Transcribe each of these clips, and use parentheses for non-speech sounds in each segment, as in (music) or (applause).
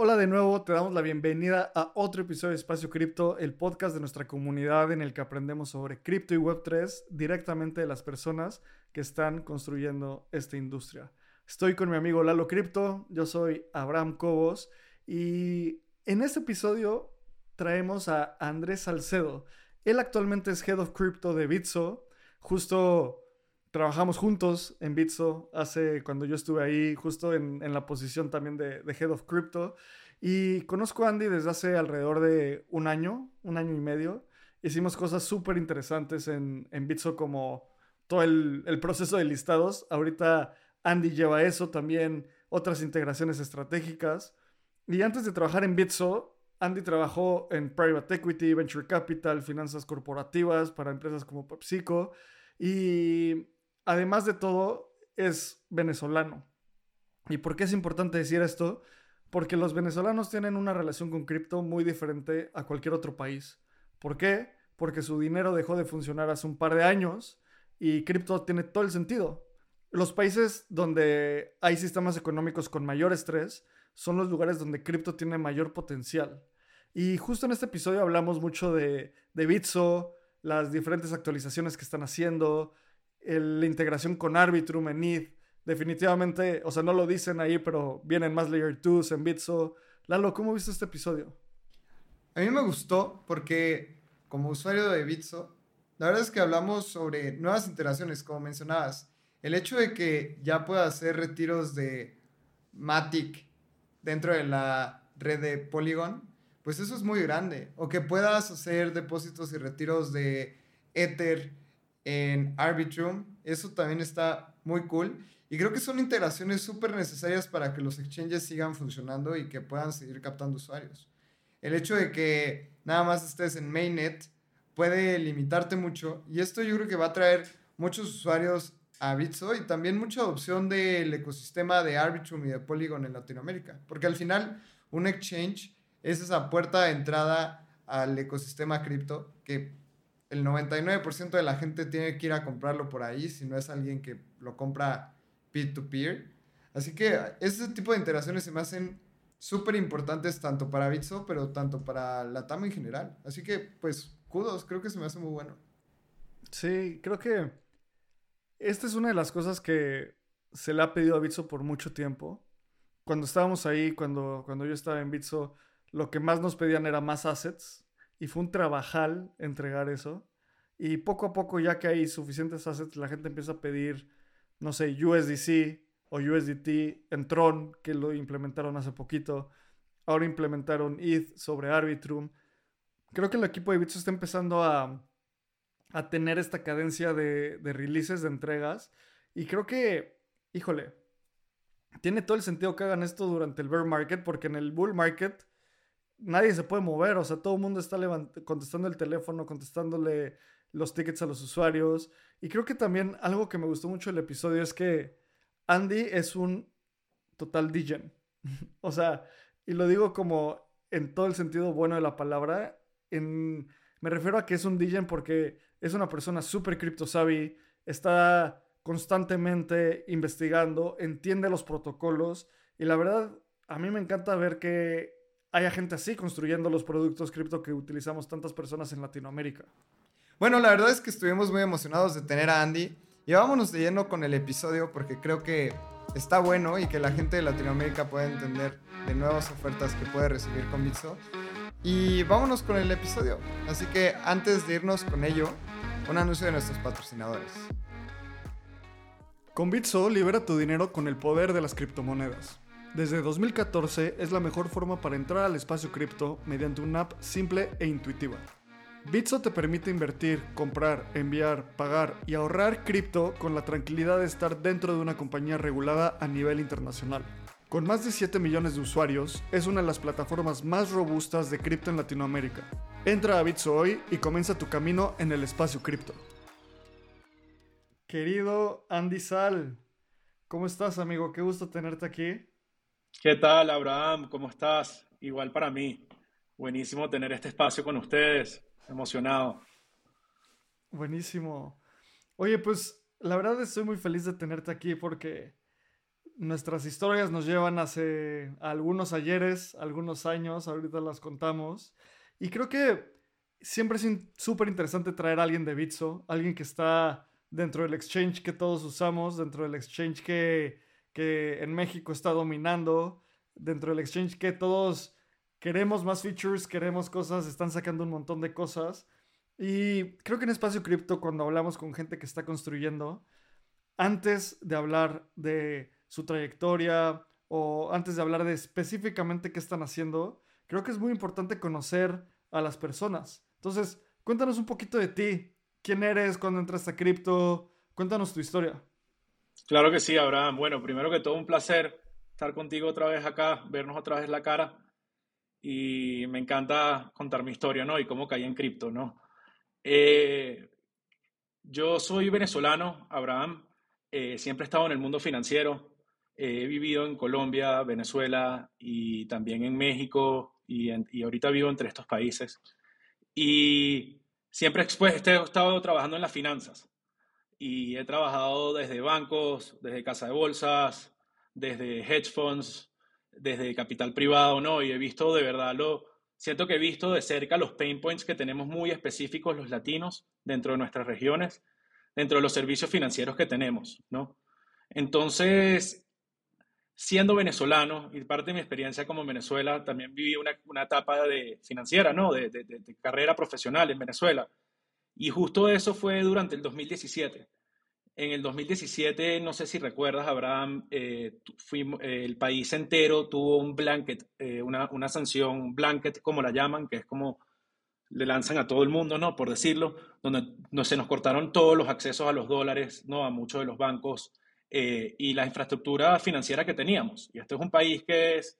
Hola de nuevo, te damos la bienvenida a otro episodio de Espacio Cripto, el podcast de nuestra comunidad en el que aprendemos sobre cripto y Web3 directamente de las personas que están construyendo esta industria. Estoy con mi amigo Lalo Cripto, yo soy Abraham Cobos y en este episodio traemos a Andrés Salcedo. Él actualmente es Head of Crypto de Bitso. Justo trabajamos juntos en Bitso hace cuando yo estuve ahí, justo en, la posición también de, Head of Crypto. Y conozco a Andy desde hace alrededor de un año, un año y medio. Hicimos cosas súper interesantes en, en Bitso como todo el, el proceso de listados. Ahorita Andy lleva eso, también otras integraciones estratégicas. Y antes de trabajar en Bitso, Andy trabajó en private equity, venture capital, finanzas corporativas para empresas como PepsiCo y además de todo es venezolano. ¿Y por qué es importante decir esto? Porque los venezolanos tienen una relación con cripto muy diferente a cualquier otro país. ¿Por qué? Porque su dinero dejó de funcionar hace un par de años y cripto tiene todo el sentido. Los países donde hay sistemas económicos con mayor estrés son los lugares donde cripto tiene mayor potencial. Y justo en este episodio hablamos mucho de, de Bitso, las diferentes actualizaciones que están haciendo, la integración con Arbitrum en ETH. Definitivamente, o sea, no lo dicen ahí, pero vienen más Layer 2 en Bitso. Lalo, ¿cómo viste este episodio? A mí me gustó porque como usuario de Bitso, la verdad es que hablamos sobre nuevas integraciones, como mencionabas. El hecho de que ya pueda hacer retiros de Matic dentro de la red de Polygon, pues eso es muy grande. O que puedas hacer depósitos y retiros de Ether en Arbitrum, eso también está muy cool. Y creo que son integraciones súper necesarias para que los exchanges sigan funcionando y que puedan seguir captando usuarios. El hecho de que nada más estés en mainnet puede limitarte mucho y esto yo creo que va a traer muchos usuarios a Bitso y también mucha adopción del ecosistema de Arbitrum y de Polygon en Latinoamérica. Porque al final, un exchange es esa puerta de entrada al ecosistema cripto que el 99% de la gente tiene que ir a comprarlo por ahí si no es alguien que lo compra peer-to-peer. Así que ese tipo de interacciones se me hacen súper importantes tanto para Bitso, pero tanto para la TAM en general. Así que, pues, kudos, creo que se me hace muy bueno. Sí, creo que esta es una de las cosas que se le ha pedido a Bitso por mucho tiempo. Cuando estábamos ahí, cuando, cuando yo estaba en Bitso, lo que más nos pedían era más assets y fue un trabajal entregar eso. Y poco a poco, ya que hay suficientes assets, la gente empieza a pedir, no sé, USDC o USDT en Tron, que lo implementaron hace poquito. Ahora implementaron ETH sobre Arbitrum. Creo que el equipo de Bitso está empezando a, a tener esta cadencia de, de releases, de entregas. Y creo que, híjole, tiene todo el sentido que hagan esto durante el bear market, porque en el bull market nadie se puede mover, o sea, todo el mundo está contestando el teléfono, contestándole los tickets a los usuarios. Y creo que también algo que me gustó mucho del episodio es que Andy es un total DJ. (laughs) o sea, y lo digo como en todo el sentido bueno de la palabra, en, me refiero a que es un DJ porque es una persona súper cripto savvy, está constantemente investigando, entiende los protocolos y la verdad a mí me encanta ver que haya gente así construyendo los productos cripto que utilizamos tantas personas en Latinoamérica. Bueno, la verdad es que estuvimos muy emocionados de tener a Andy y vámonos de lleno con el episodio porque creo que está bueno y que la gente de Latinoamérica puede entender de nuevas ofertas que puede recibir con Bitso. Y vámonos con el episodio. Así que antes de irnos con ello, un anuncio de nuestros patrocinadores. Con Bitso libera tu dinero con el poder de las criptomonedas. Desde 2014 es la mejor forma para entrar al espacio cripto mediante una app simple e intuitiva. Bitso te permite invertir, comprar, enviar, pagar y ahorrar cripto con la tranquilidad de estar dentro de una compañía regulada a nivel internacional. Con más de 7 millones de usuarios, es una de las plataformas más robustas de cripto en Latinoamérica. Entra a Bitso hoy y comienza tu camino en el espacio cripto. Querido Andy Sal, ¿cómo estás amigo? Qué gusto tenerte aquí. ¿Qué tal, Abraham? ¿Cómo estás? Igual para mí. Buenísimo tener este espacio con ustedes. Emocionado. Buenísimo. Oye, pues la verdad estoy muy feliz de tenerte aquí porque nuestras historias nos llevan hace algunos ayeres, algunos años, ahorita las contamos. Y creo que siempre es súper interesante traer a alguien de Bitso, alguien que está dentro del exchange que todos usamos, dentro del exchange que, que en México está dominando, dentro del exchange que todos queremos más features, queremos cosas, están sacando un montón de cosas. Y creo que en Espacio Cripto, cuando hablamos con gente que está construyendo, antes de hablar de su trayectoria o antes de hablar de específicamente qué están haciendo, creo que es muy importante conocer a las personas. Entonces, cuéntanos un poquito de ti. ¿Quién eres? ¿Cuándo entraste a cripto? Cuéntanos tu historia. Claro que sí, Abraham. Bueno, primero que todo, un placer estar contigo otra vez acá, vernos otra vez la cara. Y me encanta contar mi historia, ¿no? Y cómo caí en cripto, ¿no? Eh, yo soy venezolano, Abraham. Eh, siempre he estado en el mundo financiero. he vivido en Colombia, Venezuela y también en México y, y ahorita vivo entre estos países. Y siempre pues, he estado trabajando en las finanzas y he trabajado desde bancos, desde casa de bolsas, desde hedge funds, desde capital privado, ¿no? Y he visto de verdad lo, siento que he visto de cerca los pain points que tenemos muy específicos los latinos dentro de nuestras regiones, dentro de los servicios financieros que tenemos, ¿no? Entonces, siendo venezolano y parte de mi experiencia como Venezuela, también viví una, una etapa de financiera, ¿no? De, carrera profesional en Venezuela. Y justo eso fue durante el 2017. En el 2017, no sé si recuerdas, Abraham, eh, eh, el país entero tuvo un blanket, eh, una, una, sanción blanket, como la llaman, que es como le lanzan a todo el mundo, ¿no? Por decirlo, donde no, se nos cortaron todos los accesos a los dólares, ¿no? A muchos de los bancos y la infraestructura financiera que teníamos. Y este es un país que es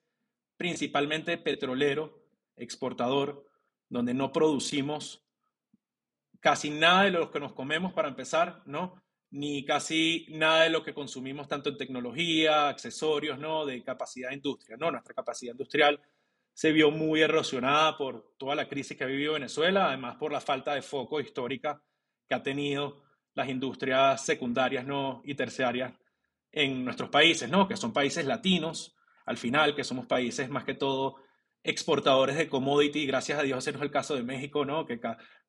principalmente petrolero, exportador, donde no producimos casi nada de lo que nos comemos para empezar, ¿no? Ni casi nada de lo que consumimos tanto en tecnología, accesorios, ¿no? De capacidad de industria, ¿no? Nuestra capacidad industrial se vio muy erosionada por toda la crisis que ha vivido Venezuela, además por la falta de foco histórica que ha tenido las industrias secundarias ¿no? y terciarias en nuestros países, ¿no? que son países latinos, al final, que somos países más que todo exportadores de commodity, gracias a Dios ese el caso de México, ¿no? que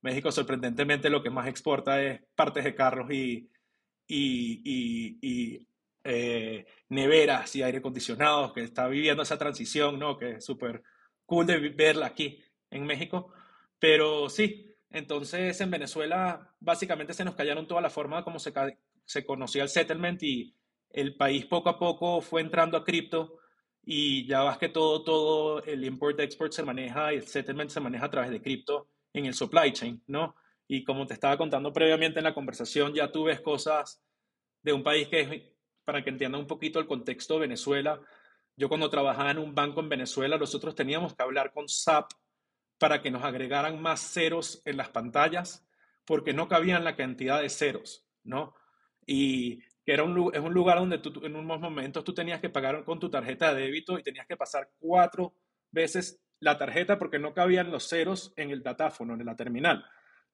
México sorprendentemente lo que más exporta es partes de carros y, y, y, y eh, neveras y aire acondicionados, que está viviendo esa transición, ¿no? que es súper cool de verla aquí en México, pero sí, entonces, en Venezuela, básicamente se nos callaron toda la forma como se, se conocía el settlement y el país poco a poco fue entrando a cripto y ya vas que todo, todo el import-export se maneja y el settlement se maneja a través de cripto en el supply chain, ¿no? Y como te estaba contando previamente en la conversación, ya tú ves cosas de un país que es, para que entiendan un poquito el contexto Venezuela, yo cuando trabajaba en un banco en Venezuela, nosotros teníamos que hablar con SAP para que nos agregaran más ceros en las pantallas, porque no cabían la cantidad de ceros, ¿no? Y que era un, es un lugar donde tú, en unos momentos tú tenías que pagar con tu tarjeta de débito y tenías que pasar cuatro veces la tarjeta porque no cabían los ceros en el datáfono, en la terminal,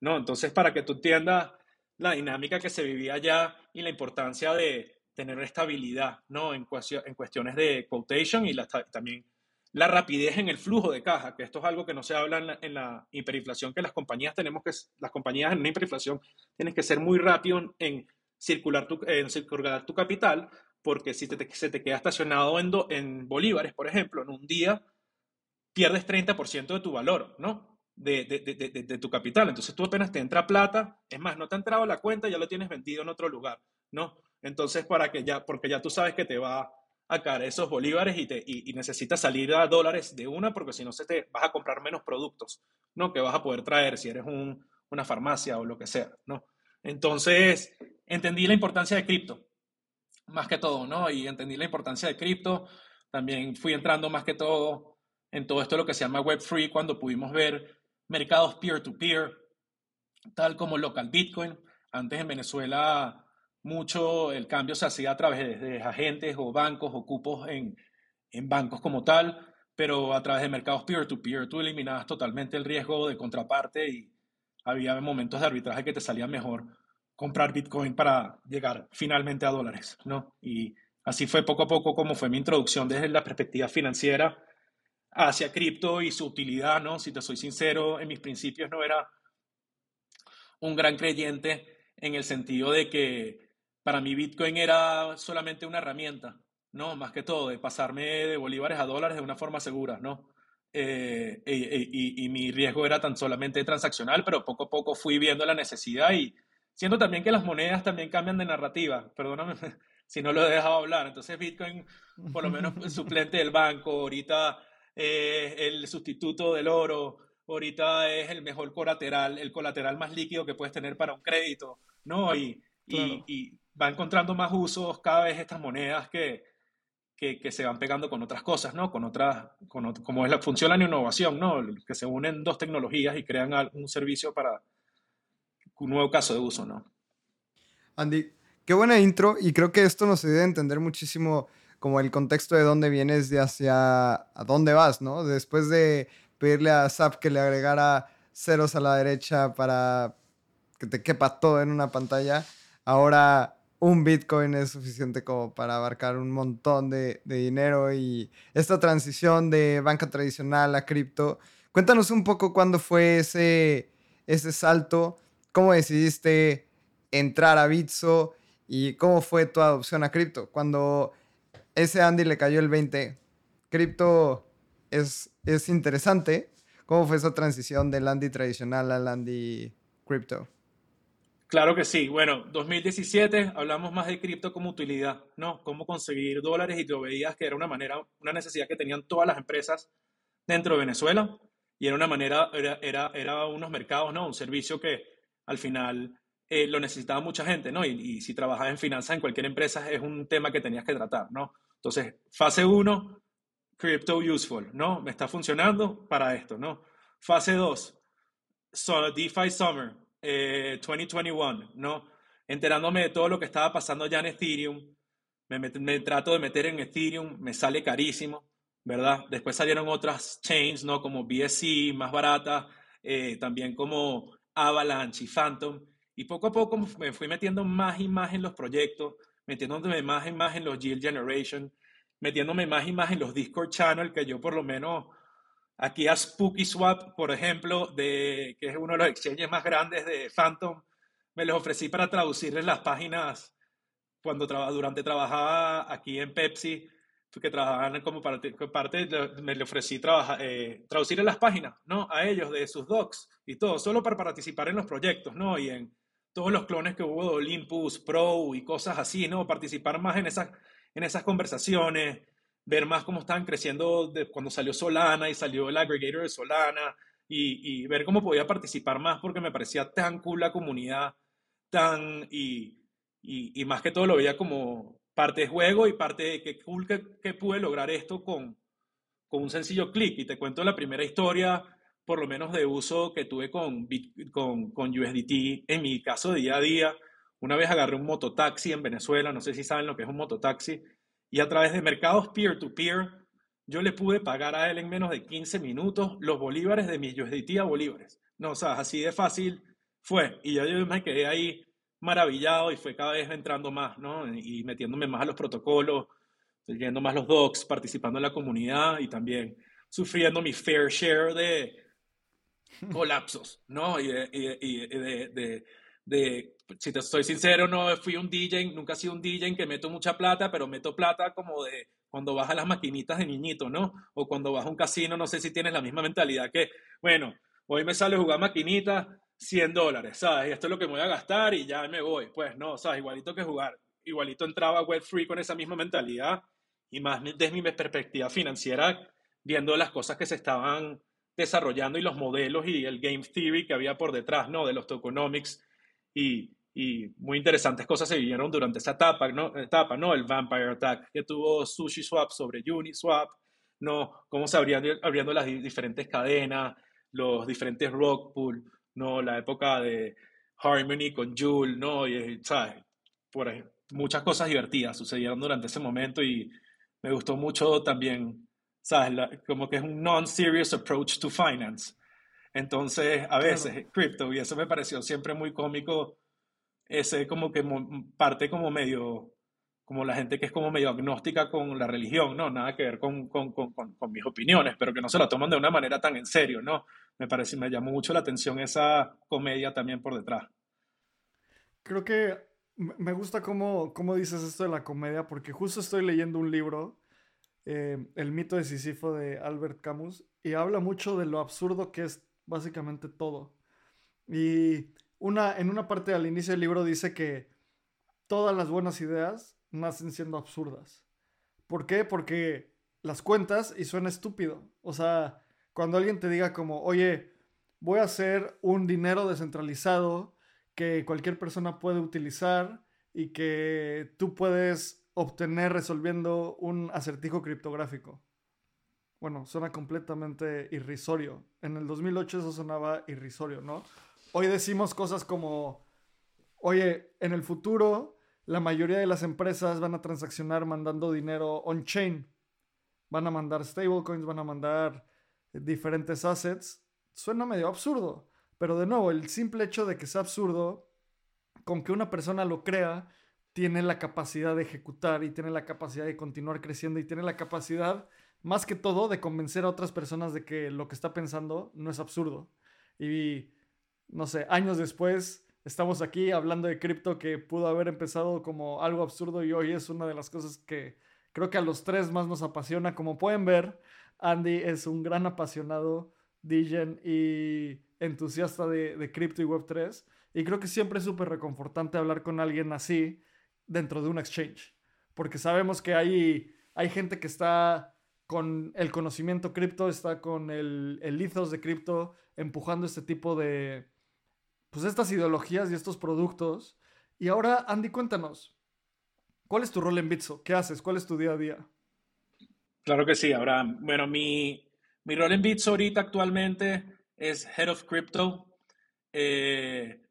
¿no? Entonces, para que tú entiendas la dinámica que se vivía allá y la importancia de tener estabilidad, ¿no? En, en cuestiones de quotation y la, también la rapidez en el flujo de caja, que esto es algo que no se habla en la, hiperinflación, que las compañías tenemos que, las compañías en una hiperinflación tienen que ser muy rápido en circular tu, en circular tu capital, porque si te, se te queda estacionado en, en bolívares, por ejemplo, en un día, pierdes 30% de tu valor, ¿no? De, de, de, de, tu capital. Entonces tú apenas te entra plata, es más, no te ha entrado la cuenta, ya lo tienes vendido en otro lugar, ¿no? Entonces, para que ya, porque ya tú sabes que te va acá esos bolívares y, te, y, necesitas salir a dólares de una porque si no se te vas a comprar menos productos, ¿no? Que vas a poder traer si eres un, una farmacia o lo que sea, ¿no? Entonces, entendí la importancia de cripto, más que todo, ¿no? Y entendí la importancia de cripto. También fui entrando más que todo en todo esto lo que se llama Web3 cuando pudimos ver mercados peer-to-peer, -peer, tal como local Bitcoin. Antes en Venezuela mucho el cambio se hacía a través de, agentes o bancos o cupos en, en, bancos como tal, pero a través de mercados peer-to-peer tú eliminabas totalmente el riesgo de contraparte y había momentos de arbitraje que te salía mejor comprar Bitcoin para llegar finalmente a dólares, ¿no? Y así fue poco a poco como fue mi introducción desde la perspectiva financiera hacia cripto y su utilidad, ¿no? Si te soy sincero, en mis principios no era un gran creyente en el sentido de que para mí Bitcoin era solamente una herramienta, ¿no? Más que todo, de pasarme de bolívares a dólares de una forma segura, ¿no? Eh, y, y, mi riesgo era tan solamente transaccional, pero poco a poco fui viendo la necesidad y siento también que las monedas también cambian de narrativa, perdóname (laughs) si no lo he dejado hablar, entonces Bitcoin, por lo menos el (laughs) suplente del banco, ahorita eh, el sustituto del oro, ahorita es el mejor colateral, el colateral más líquido que puedes tener para un crédito, ¿no? Y, y, va encontrando más usos cada vez estas monedas que, que, que, se van pegando con otras cosas, ¿no? Con otras, con, como es la, funciona la innovación, ¿no? Que se unen dos tecnologías y crean un servicio para un nuevo caso de uso, ¿no? Andy, qué buena intro y creo que esto nos ayuda a entender muchísimo como el contexto de dónde vienes y hacia a dónde vas, ¿no? Después de pedirle a SAP que le agregara ceros a la derecha para que te quepa todo en una pantalla, ahora un Bitcoin es suficiente como para abarcar un montón de, dinero y esta transición de banca tradicional a cripto. Cuéntanos un poco cuándo fue ese, ese salto, cómo decidiste entrar a Bitso y cómo fue tu adopción a cripto. Cuando ese Andy le cayó el 20, cripto es, es interesante. ¿Cómo fue esa transición del Andy tradicional al Andy cripto? Claro que sí. Bueno, 2017 hablamos más de cripto como utilidad, ¿no? Cómo conseguir dólares y te veías que era una manera, una necesidad que tenían todas las empresas dentro de Venezuela y era una manera, era, era, era unos mercados, ¿no? Un servicio que al final eh, lo necesitaba mucha gente, ¿no? Y, y, si trabajas en finanzas en cualquier empresa es un tema que tenías que tratar, ¿no? Entonces, fase 1, crypto useful, ¿no? Me está funcionando para esto, ¿no? Fase 2, so, DeFi Summer, 2021, eh, ¿no? Enterándome de todo lo que estaba pasando ya en Ethereum, me, trato de meter en Ethereum, me sale carísimo, ¿verdad? Después salieron otras chains, ¿no? Como BSC, más barata, eh, también como Avalanche y Phantom, y poco a poco me fui metiendo más y más en los proyectos, metiéndome más y más en los Yield Generation, metiéndome más y más en los Discord Channel, que yo por lo menos Aquí a Spooky Swap, por ejemplo, de, que es uno de los exchanges más grandes de Phantom, me les ofrecí para traducirles las páginas cuando durante trabajaba aquí en Pepsi, que trabajaban como parte, parte me le ofrecí trabajar, eh, traducirles las páginas, ¿no? A ellos de sus docs y todo, solo para participar en los proyectos, ¿no? Y en todos los clones que hubo de Olympus, Pro y cosas así, ¿no? Participar más en esas, en esas conversaciones, ver más cómo estaban creciendo cuando salió Solana y salió el aggregator de Solana y, y, ver cómo podía participar más porque me parecía tan cool la comunidad, tan y, y, y más que todo lo veía como parte de juego y parte de qué cool que, que pude lograr esto con, con un sencillo clic. Y te cuento la primera historia, por lo menos de uso que tuve con, con, con USDT en mi caso de día a día. Una vez agarré un mototaxi en Venezuela, no sé si saben lo que es un mototaxi, y a través de mercados peer-to-peer, yo le pude pagar a él en menos de 15 minutos los bolívares de mi USDT a bolívares. No, o sea, así de fácil fue. Y ya yo me quedé ahí maravillado y fue cada vez entrando más, ¿no? Y metiéndome más a los protocolos, leyendo más los docs, participando en la comunidad y también sufriendo mi fair share de colapsos, ¿no? Y de, de si te estoy sincero, no fui un DJ, nunca he sido un DJ que meto mucha plata, pero meto plata como de cuando vas a las maquinitas de niñito, ¿no? O cuando vas a un casino, no sé si tienes la misma mentalidad que, bueno, hoy me sale jugar maquinitas, 100 dólares, ¿sabes? Y esto es lo que voy a gastar y ya me voy. Pues no, ¿sabes? Igualito que jugar. Igualito entraba web free con esa misma mentalidad y más desde mi perspectiva financiera, viendo las cosas que se estaban desarrollando y los modelos y el game theory que había por detrás, ¿no? De los tokenomics y, y muy interesantes cosas se vivieron durante esa etapa, ¿no? etapa, ¿no? El Vampire Attack que tuvo Sushi Swap sobre Uniswap, ¿no? Cómo se abriendo, abriendo las diferentes cadenas, los diferentes rock pool, ¿no? La época de Harmony con Joule, ¿no? Y, ¿sabes? Por muchas cosas divertidas sucedieron durante ese momento y me gustó mucho también, ¿sabes? como que es un non-serious approach to finance. Entonces, a veces, crypto, y eso me pareció siempre muy cómico ese como que parte como medio como la gente que es como medio agnóstica con la religión, ¿no? Nada que ver con, con, con, con, mis opiniones, pero que no se la toman de una manera tan en serio, ¿no? Me parece, me llamó mucho la atención esa comedia también por detrás. Creo que me gusta cómo, cómo dices esto de la comedia, porque justo estoy leyendo un libro, eh, El mito de Sísifo de Albert Camus, y habla mucho de lo absurdo que es básicamente todo. Y una, en una parte al inicio del libro dice que todas las buenas ideas nacen siendo absurdas. ¿Por qué? Porque las cuentas y suena estúpido. O sea, cuando alguien te diga como, oye, voy a hacer un dinero descentralizado que cualquier persona puede utilizar y que tú puedes obtener resolviendo un acertijo criptográfico. Bueno, suena completamente irrisorio. En el 2008 eso sonaba irrisorio, ¿no? Hoy decimos cosas como, oye, en el futuro la mayoría de las empresas van a transaccionar mandando dinero on-chain. Van a mandar stablecoins, van a mandar diferentes assets. Suena medio absurdo, pero de nuevo, el simple hecho de que sea absurdo, con que una persona lo crea, tiene la capacidad de ejecutar y tiene la capacidad de continuar creciendo y tiene la capacidad, más que todo, de convencer a otras personas de que lo que está pensando no es absurdo. Y, no sé, años después estamos aquí hablando de cripto que pudo haber empezado como algo absurdo y hoy es una de las cosas que creo que a los tres más nos apasiona. Como pueden ver, Andy es un gran apasionado, DJ y entusiasta de, cripto y Web3. Y creo que siempre es súper reconfortante hablar con alguien así dentro de un exchange. Porque sabemos que hay, hay gente que está con el conocimiento cripto, está con el, el ethos de cripto, empujando este tipo de, pues estas ideologías y estos productos. Y ahora, Andy, cuéntanos, ¿cuál es tu rol en Bitso? ¿Qué haces? ¿Cuál es tu día a día? Claro que sí, Abraham. Bueno, mi, mi rol en Bitso ahorita actualmente es Head of Crypto. Eh,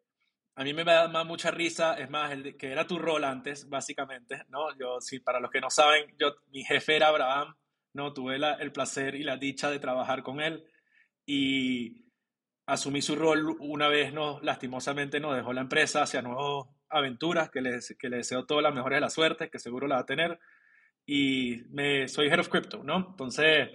a mí me da más mucha risa, es más, el que era tu rol antes, básicamente, ¿no? Yo, sí, para los que no saben, yo, mi jefe era Abraham, ¿no? Tuve el placer y la dicha de trabajar con él y asumí su rol una vez, no, lastimosamente nos dejó la empresa hacia nuevas aventuras, que le, que le deseo todas las mejores de la suerte, que seguro la va a tener. Y me, soy Head of Crypto, ¿no? Entonces,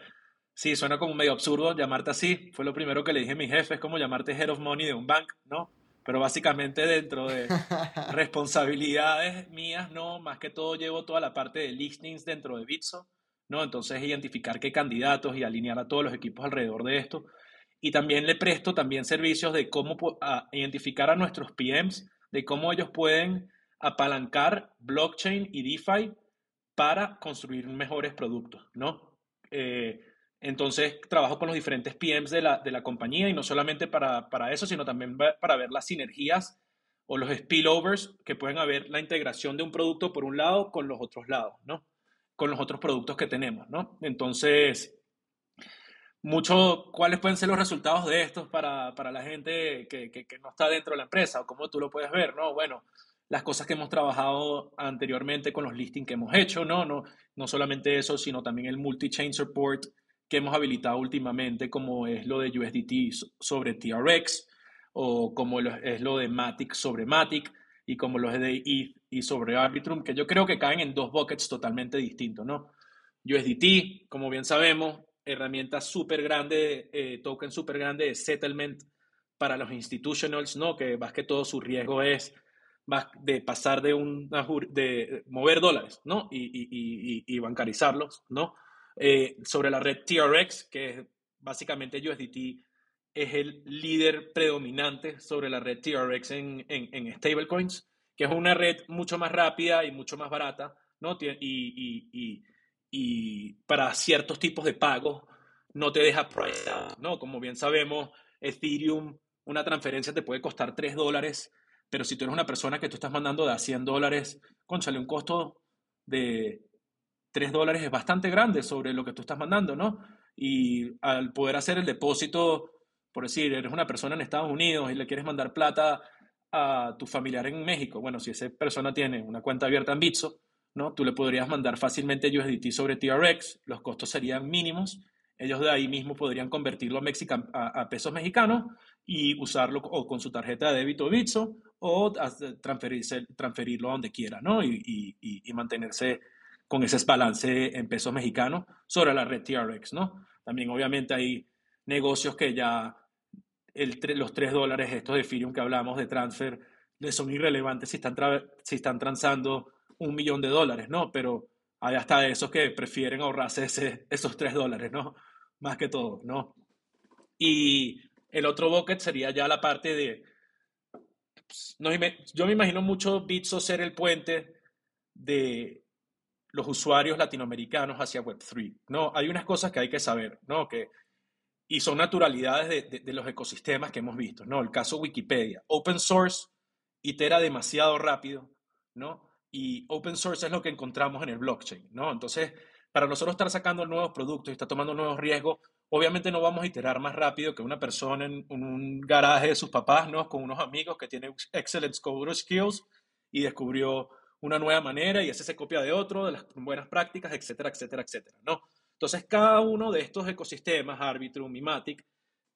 sí, suena como medio absurdo llamarte así. Fue lo primero que le dije a mi jefe, es como llamarte Head of Money de un bank, ¿no? Pero básicamente dentro de (laughs) responsabilidades mías, ¿no? Más que todo llevo toda la parte de listings dentro de Bitso, ¿no? Entonces, identificar qué candidatos y alinear a todos los equipos alrededor de esto y también le presto también servicios de cómo identificar a nuestros PMs, de cómo ellos pueden apalancar blockchain y DeFi para construir mejores productos, ¿no? Eh, entonces trabajo con los diferentes PMs de la, de la compañía y no solamente para, para, eso, sino también para ver las sinergias o los spillovers que pueden haber la integración de un producto por un lado con los otros lados, ¿no? Con los otros productos que tenemos, ¿no? Entonces, mucho cuáles pueden ser los resultados de estos para, para la gente que, que, no está dentro de la empresa o cómo tú lo puedes ver, ¿no? Bueno, las cosas que hemos trabajado anteriormente con los listings que hemos hecho, ¿no? No, no solamente eso, sino también el multi-chain support que hemos habilitado últimamente, como es lo de USDT sobre TRX o como es lo de Matic sobre Matic y como lo es de ETH y sobre Arbitrum, que yo creo que caen en dos buckets totalmente distintos, ¿no? USDT, como bien sabemos, herramienta súper grande, eh, token súper grande de settlement para los institutionals, ¿no? Que más que todo su riesgo es más de pasar de un de mover dólares, ¿no? Y, y, y, bancarizarlos, ¿no? Eh, sobre la red TRX, que básicamente USDT es el líder predominante sobre la red TRX en, en, en stablecoins, que es una red mucho más rápida y mucho más barata, ¿no? Y, y para ciertos tipos de pagos no te deja price out, ¿no? Como bien sabemos, Ethereum, una transferencia te puede costar 3 dólares, pero si tú eres una persona que tú estás mandando de a 100 dólares, conchale, un costo de 3 dólares es bastante grande sobre lo que tú estás mandando, ¿no? Y al poder hacer el depósito, por decir, eres una persona en Estados Unidos y le quieres mandar plata a tu familiar en México, bueno, si esa persona tiene una cuenta abierta en Bitso, ¿no? Tú le podrías mandar fácilmente USDT sobre TRX, los costos serían mínimos, ellos de ahí mismo podrían convertirlo a, pesos mexicanos y usarlo o con su tarjeta de débito Bitso o transferirlo a donde quiera, ¿no? Y, mantenerse con ese balance en pesos mexicanos sobre la red TRX, ¿no? También obviamente hay negocios que ya los 3 dólares estos de Ethereum que hablamos de transfer les son irrelevantes si están, si están transando un millón de dólares, ¿no? Pero hay hasta esos que prefieren ahorrarse esos 3 dólares, ¿no? Más que todo, ¿no? Y el otro bucket sería ya la parte de... Pues, yo me imagino mucho Bitso ser el puente de los usuarios latinoamericanos hacia Web3, ¿no? Hay unas cosas que hay que saber, ¿no? Que, y son naturalidades de, los ecosistemas que hemos visto, ¿no? El caso Wikipedia. Open source itera demasiado rápido, ¿no? Y open source es lo que encontramos en el blockchain, ¿no? Entonces, para nosotros estar sacando nuevos productos y estar tomando nuevos riesgos, obviamente no vamos a iterar más rápido que una persona en, un garaje de sus papás, ¿no? Con unos amigos que tienen excellent code skills y descubrió una nueva manera y ese se copia de otro, de las buenas prácticas, etcétera, etcétera, etcétera, ¿no? Entonces, cada uno de estos ecosistemas, Arbitrum y Matic,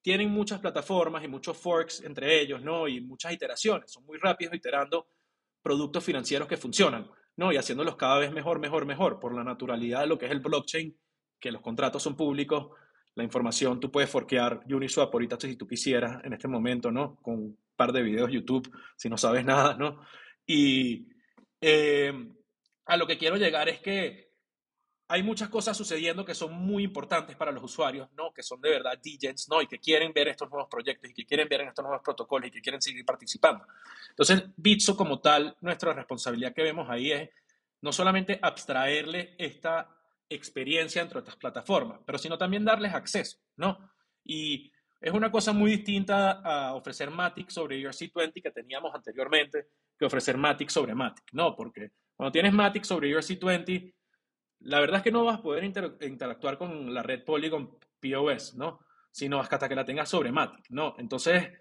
tienen muchas plataformas y muchos forks entre ellos, ¿no? Y muchas iteraciones. Son muy rápidos iterando productos financieros que funcionan, ¿no? Y haciéndolos cada vez mejor, mejor, mejor, por la naturalidad de lo que es el blockchain, que los contratos son públicos, la información, tú puedes forkear Uniswap ahorita si tú quisieras en este momento, ¿no? Con un par de videos YouTube, si no sabes nada, ¿no? Y eh, a lo que quiero llegar es que hay muchas cosas sucediendo que son muy importantes para los usuarios, ¿no? Que son de verdad DJs, ¿no? Y que quieren ver estos nuevos proyectos y que quieren ver estos nuevos protocolos y que quieren seguir participando. Entonces, Bitso como tal, nuestra responsabilidad que vemos ahí es no solamente abstraerle esta experiencia entre estas plataformas, pero sino también darles acceso, ¿no? Y es una cosa muy distinta a ofrecer Matic sobre ERC20 que teníamos anteriormente que ofrecer Matic sobre Matic, ¿no? Porque cuando tienes Matic sobre ERC20, la verdad es que no vas a poder interactuar con la red Polygon POS, ¿no? Sino hasta que la tengas sobre Matic, ¿no? Entonces,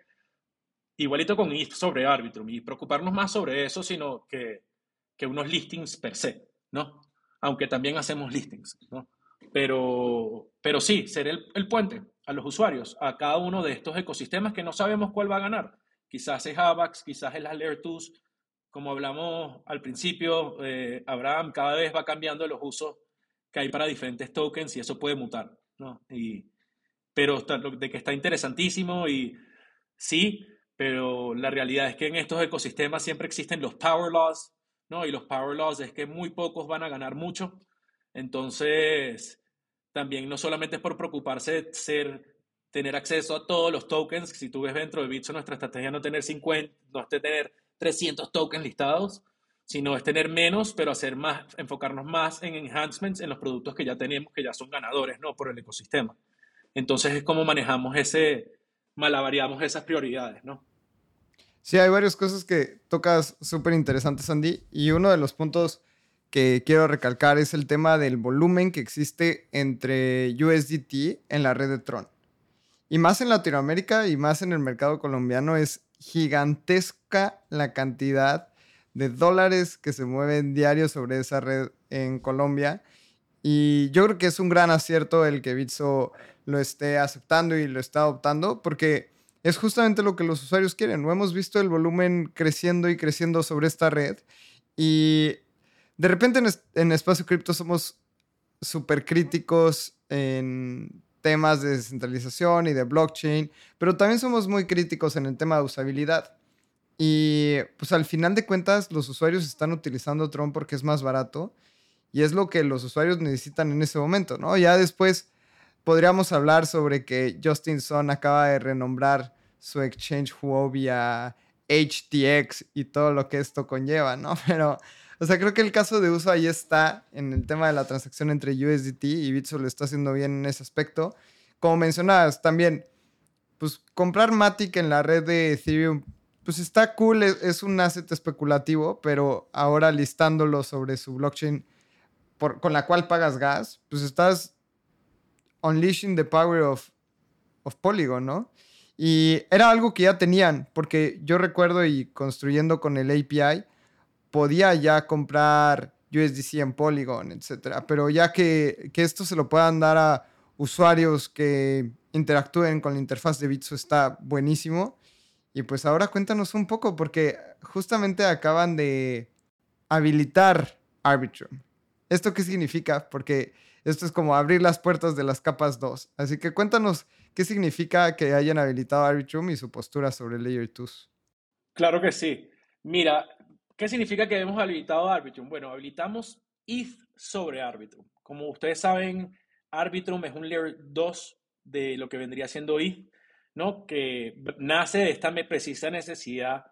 igualito con ETH sobre Arbitrum y preocuparnos más sobre eso, sino que, que unos listings per se, ¿no? Aunque también hacemos listings, ¿no? Pero, pero sí, ser el, el puente a los usuarios, a cada uno de estos ecosistemas que no sabemos cuál va a ganar. Quizás es AVAX, quizás es la Layer 2, como hablamos al principio, eh, Abraham cada vez va cambiando los usos que hay para diferentes tokens y eso puede mutar, ¿no? Y, pero de que está interesantísimo y sí, pero la realidad es que en estos ecosistemas siempre existen los power laws, ¿no? Y los power laws es que muy pocos van a ganar mucho. Entonces, también no solamente es por preocuparse de ser, tener acceso a todos los tokens, si tú ves dentro de Bitso nuestra estrategia no tener 50, no es tener 300 tokens listados, sino es tener menos, pero hacer más, enfocarnos más en enhancements en los productos que ya tenemos, que ya son ganadores, ¿no? Por el ecosistema. Entonces es como manejamos ese, malavariamos esas prioridades, ¿no? Sí, hay varias cosas que tocas súper interesantes, Andy, y uno de los puntos que quiero recalcar es el tema del volumen que existe entre USDT en la red de Tron. Y más en Latinoamérica y más en el mercado colombiano es gigantesca la cantidad de dólares que se mueven diarios sobre esa red en Colombia. Y yo creo que es un gran acierto el que Bitso lo esté aceptando y lo está adoptando, porque es justamente lo que los usuarios quieren. No hemos visto el volumen creciendo y creciendo sobre esta red. Y de repente en, en Espacio Cripto somos súper críticos en temas de descentralización y de blockchain, pero también somos muy críticos en el tema de usabilidad. Y pues al final de cuentas los usuarios están utilizando Tron porque es más barato y es lo que los usuarios necesitan en ese momento, ¿no? Ya después podríamos hablar sobre que Justin Sun acaba de renombrar su exchange Huobi HTX y todo lo que esto conlleva, ¿no? (laughs) Pero o sea, creo que el caso de uso ahí está en el tema de la transacción entre USDT y Bitso lo está haciendo bien en ese aspecto. Como mencionabas, también, pues comprar Matic en la red de Ethereum, pues está cool, es, un asset especulativo, pero ahora listándolo sobre su blockchain con la cual pagas gas, pues estás unleashing the power of, of Polygon, ¿no? Y era algo que ya tenían, porque yo recuerdo y construyendo con el API, podía ya comprar USDC en Polygon, etcétera. Pero ya que, esto se lo puedan dar a usuarios que interactúen con la interfaz de Bitso está buenísimo. Y pues ahora cuéntanos un poco, porque justamente acaban de habilitar Arbitrum. ¿Esto qué significa? Porque esto es como abrir las puertas de las capas 2. Así que cuéntanos qué significa que hayan habilitado Arbitrum y su postura sobre Layer 2. Claro que sí. Mira, ¿qué significa que hemos habilitado Arbitrum? Bueno, habilitamos ETH sobre Arbitrum. Como ustedes saben, Arbitrum es un Layer 2 de lo que vendría siendo ETH, ¿no? Que nace de esta precisa necesidad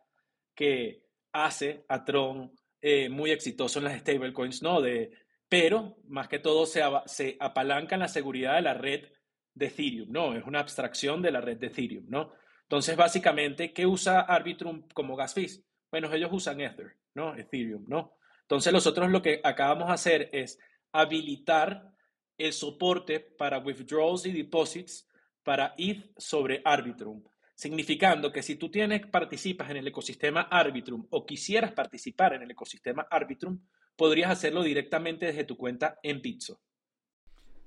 que hace a Tron eh, muy exitoso en las stablecoins, ¿no? De, pero más que todo se, se apalanca en la seguridad de la red de Ethereum, ¿no? Es una abstracción de la red de Ethereum, ¿no? Entonces, básicamente, ¿qué usa Arbitrum como gas fees? Bueno, ellos usan Ether, ¿no? Ethereum, ¿no? Entonces, nosotros lo que acabamos de hacer es habilitar el soporte para withdrawals y deposits para ETH sobre Arbitrum, significando que si tú tienes, participas en el ecosistema Arbitrum o quisieras participar en el ecosistema Arbitrum, podrías hacerlo directamente desde tu cuenta en Bitso.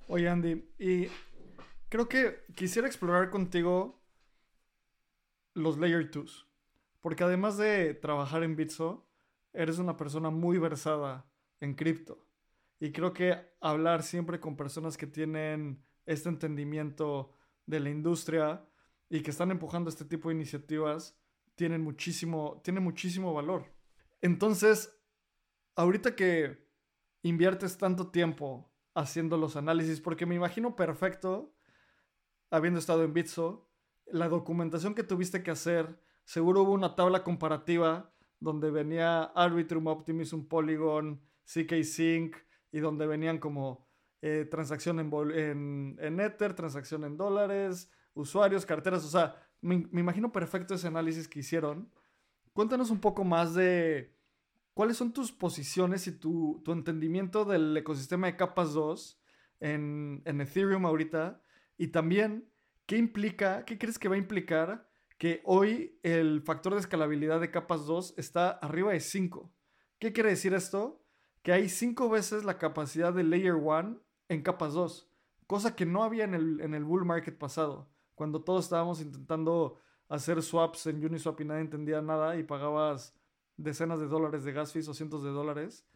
Oye, Andy, y creo que quisiera explorar contigo los Layer 2, porque además de trabajar en Bitso, eres una persona muy versada en cripto. Y creo que hablar siempre con personas que tienen este entendimiento de la industria y que están empujando este tipo de iniciativas tienen muchísimo, tiene muchísimo valor. Entonces, ahorita que inviertes tanto tiempo haciendo los análisis, porque me imagino perfecto, habiendo estado en Bitso, la documentación que tuviste que hacer, seguro hubo una tabla comparativa donde venía Arbitrum, Optimism, Polygon, CK Sync y donde venían como eh, transacción en, en, Ether, transacción en dólares, usuarios, carteras, o sea, me, me imagino perfecto ese análisis que hicieron. Cuéntanos un poco más de cuáles son tus posiciones y tu, tu entendimiento del ecosistema de capas 2 en, en Ethereum ahorita y también qué implica, qué crees que va a implicar que hoy el factor de escalabilidad de capas 2 está arriba de 5. ¿Qué quiere decir esto? Que hay 5 veces la capacidad de Layer 1 en capas 2, cosa que no había en el, en el bull market pasado, cuando todos estábamos intentando hacer swaps en Uniswap y nadie entendía nada y pagabas decenas de dólares de gas fees o cientos de dólares.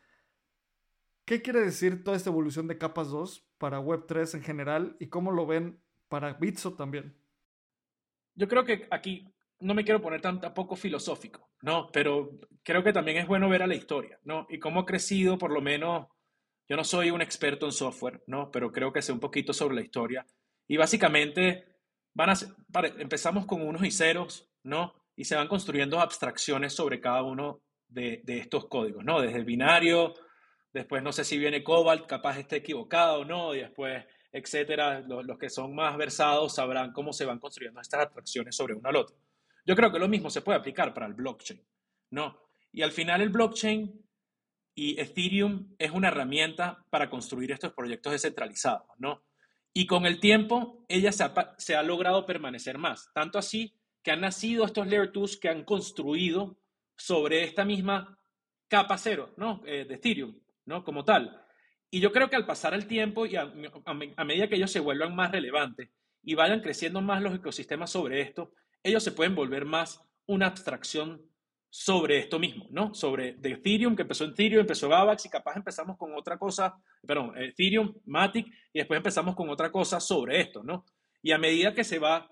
¿Qué quiere decir toda esta evolución de capas 2 para Web3 en general y cómo lo ven para Bitso también? Yo creo que aquí no me quiero poner tan, tampoco filosófico, ¿no? Pero creo que también es bueno ver a la historia, ¿no? Y cómo ha crecido, por lo menos, yo no soy un experto en software, ¿no? Pero creo que sé un poquito sobre la historia. Y básicamente, van a, empezamos con unos y ceros, ¿no? Y se van construyendo abstracciones sobre cada uno de, de estos códigos, ¿no? Desde el binario, después no sé si viene Cobalt, capaz esté equivocado no, y después etcétera, los, que son más versados sabrán cómo se van construyendo estas atracciones sobre uno al otro. Yo creo que lo mismo se puede aplicar para el blockchain, ¿no? Y al final el blockchain y Ethereum es una herramienta para construir estos proyectos descentralizados, ¿no? Y con el tiempo ella se ha, se ha logrado permanecer más, tanto así que han nacido estos Layer 2 que han construido sobre esta misma capa cero, ¿no? Eh, de Ethereum, ¿no? Como tal. Y yo creo que al pasar el tiempo y a, medida que ellos se vuelvan más relevantes y vayan creciendo más los ecosistemas sobre esto, ellos se pueden volver más una abstracción sobre esto mismo, ¿no? Sobre de Ethereum, que empezó en Ethereum, empezó Babax y capaz empezamos con otra cosa, perdón, Ethereum, Matic, y después empezamos con otra cosa sobre esto, ¿no? Y a medida que se va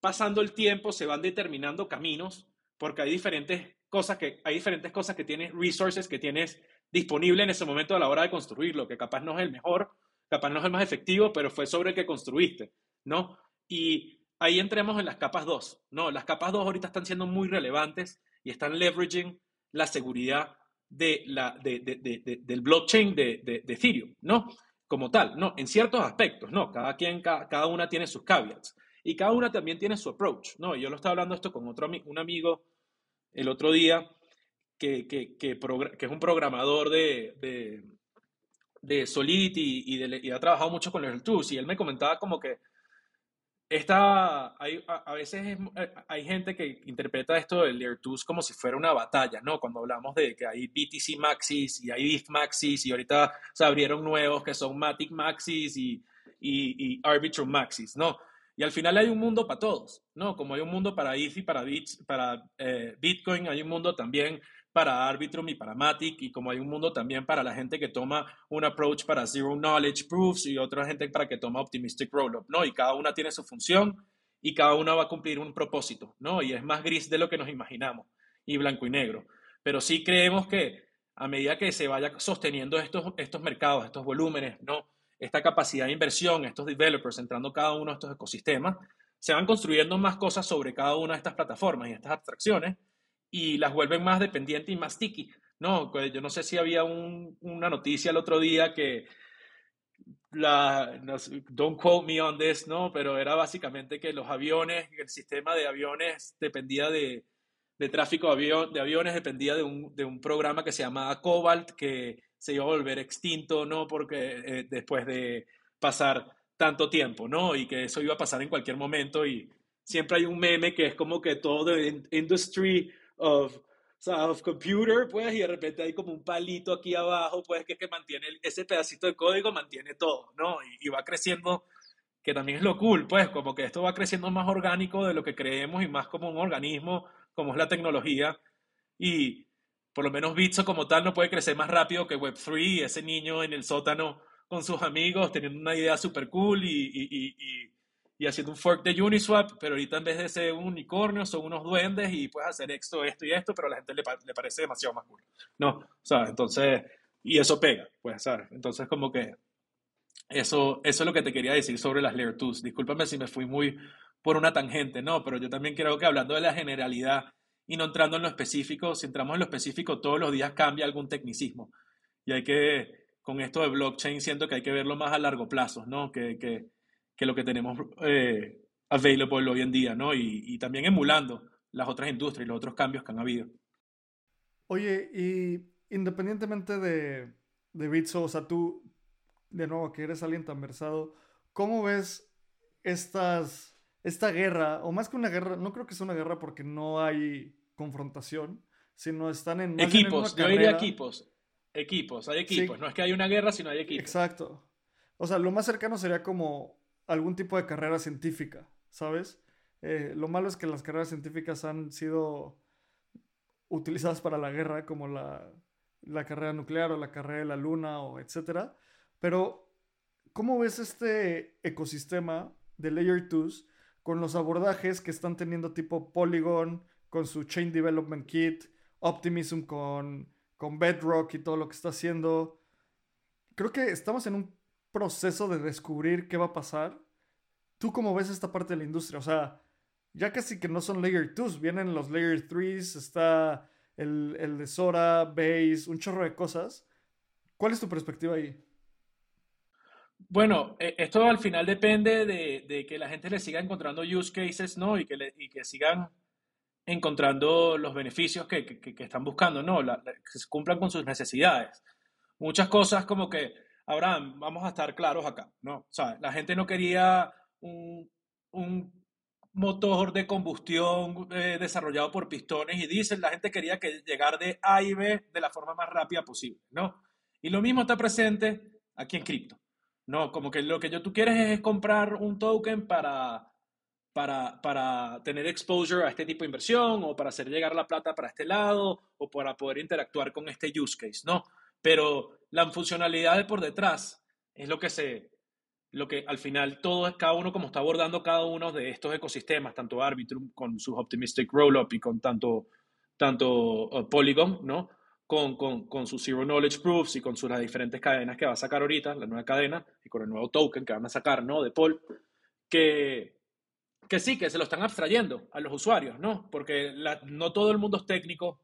pasando el tiempo, se van determinando caminos, porque hay diferentes cosas que, hay diferentes cosas que tienes, resources que tienes disponible en ese momento a la hora de construirlo, que capaz no es el mejor, capaz no es el más efectivo, pero fue sobre el que construiste, ¿no? Y ahí entremos en las capas 2, ¿no? Las capas 2 ahorita están siendo muy relevantes y están leveraging la seguridad de la, del blockchain de, Ethereum, ¿no? Como tal, ¿no? En ciertos aspectos, ¿no? Cada quien, cada, una tiene sus caveats y cada una también tiene su approach, ¿no? Yo lo estaba hablando esto con otro, un amigo el otro día que, que, que, es un programador de, de, de Solidity y, y, ha trabajado mucho con Layer 2 y él me comentaba como que esta, hay, a, veces eh, hay gente que interpreta esto del Layer 2 como si fuera una batalla, ¿no? Cuando hablamos de que hay BTC Maxis y hay ETH Maxis y ahorita se abrieron nuevos que son Matic Maxis y, y, y Arbitrum Maxis, ¿no? Y al final hay un mundo para todos, ¿no? Como hay un mundo para Easy, para, Bits, para eh, Bitcoin, hay un mundo también para Arbitrum y para Matic, y como hay un mundo también para la gente que toma un approach para Zero Knowledge Proofs y otra gente para que toma Optimistic Rollup, ¿no? Y cada una tiene su función y cada una va a cumplir un propósito, ¿no? Y es más gris de lo que nos imaginamos y blanco y negro. Pero sí creemos que a medida que se vaya sosteniendo estos, estos mercados, estos volúmenes, ¿no? Esta capacidad de inversión, estos developers entrando cada uno de estos ecosistemas, se van construyendo más cosas sobre cada una de estas plataformas y estas abstracciones y las vuelven más dependientes y más sticky. No, pues, yo no sé si había una noticia el otro día que la, don't quote me on this, ¿no? Pero era básicamente que los aviones, el sistema de aviones dependía de, de tráfico de, aviones, dependía de un, de un, programa que se llamaba Cobalt, que se iba a volver extinto, ¿no? Porque eh, después de pasar tanto tiempo, ¿no? Y que eso iba a pasar en cualquier momento y siempre hay un meme que es como que todo de industry of, of computer, pues, y de repente hay como un palito aquí abajo, pues, que, que mantiene ese pedacito de código, mantiene todo, ¿no? Y, va creciendo, que también es lo cool, pues, como que esto va creciendo más orgánico de lo que creemos y más como un organismo, como es la tecnología. Y por lo menos Bitso como tal no puede crecer más rápido que Web3, ese niño en el sótano con sus amigos, teniendo una idea súper cool y, y, y y haciendo un fork de Uniswap, pero ahorita en vez de ser un unicornio son unos duendes y puedes hacer esto, esto y esto, pero a la gente le, le parece demasiado más cool. No, ¿sabes? Entonces, y eso pega, pues, ¿sabes? Entonces, como que eso, eso es lo que te quería decir sobre las Layer 2. Discúlpame si me fui muy por una tangente, no, pero yo también creo que hablando de la generalidad y no entrando en lo específico, si entramos en lo específico, todos los días cambia algún tecnicismo. Y hay que, con esto de blockchain, siento que hay que verlo más a largo plazo, ¿no? Que, que que lo que tenemos eh, available hoy en día, ¿no? Y, también emulando las otras industrias y los otros cambios que han habido. Oye, y independientemente de, de Bitso, o sea, tú, de nuevo, que eres alguien tan versado, ¿cómo ves estas, esta guerra, o más que una guerra, no creo que sea una guerra porque no hay confrontación, sino están en... equipos, yo diría equipos, equipos, hay equipos, no es que hay una guerra, sino hay equipos. Exacto. O sea, lo más cercano sería como algún tipo de carrera científica, ¿sabes? Eh, lo malo es que las carreras científicas han sido utilizadas para la guerra, como la, la carrera nuclear o la carrera de la luna o etcétera. Pero, ¿cómo ves este ecosistema de Layer 2 con los abordajes que están teniendo tipo Polygon con su Chain Development Kit, Optimism con, con Bedrock y todo lo que está haciendo? Creo que estamos en un proceso de descubrir qué va a pasar. ¿Tú cómo ves esta parte de la industria? O sea, ya casi que no son Layer 2, vienen los Layer 3, está el, el de Sora, Base, un chorro de cosas. ¿Cuál es tu perspectiva ahí? Bueno, e, esto al final depende de, de, que la gente le siga encontrando use cases, ¿no? Y que, le, y que sigan encontrando los beneficios que, que, que están buscando, ¿no? que se cumplan con sus necesidades. Muchas cosas como que Abraham, vamos a estar claros acá, ¿no? O sea, la gente no quería un, motor de combustión eh, desarrollado por pistones y diésel, la gente quería que llegar de A y B de la forma más rápida posible, ¿no? Y lo mismo está presente aquí en cripto, ¿no? Como que lo que yo, tú quieres es comprar un token para, para, para tener exposure a este tipo de inversión o para hacer llegar la plata para este lado o para poder interactuar con este use case, ¿no? Pero la funcionalidad de por detrás es lo que se, lo que al final todo es cada uno como está abordando cada uno de estos ecosistemas, tanto Arbitrum con sus Optimistic Rollup y con tanto, tanto uh, Polygon, ¿no? Con, con, con, sus Zero Knowledge Proofs y con sus las diferentes cadenas que va a sacar ahorita, la nueva cadena, y con el nuevo token que van a sacar, ¿no? De Pol, que, que sí, que se lo están abstrayendo a los usuarios, ¿no? Porque no todo el mundo es técnico,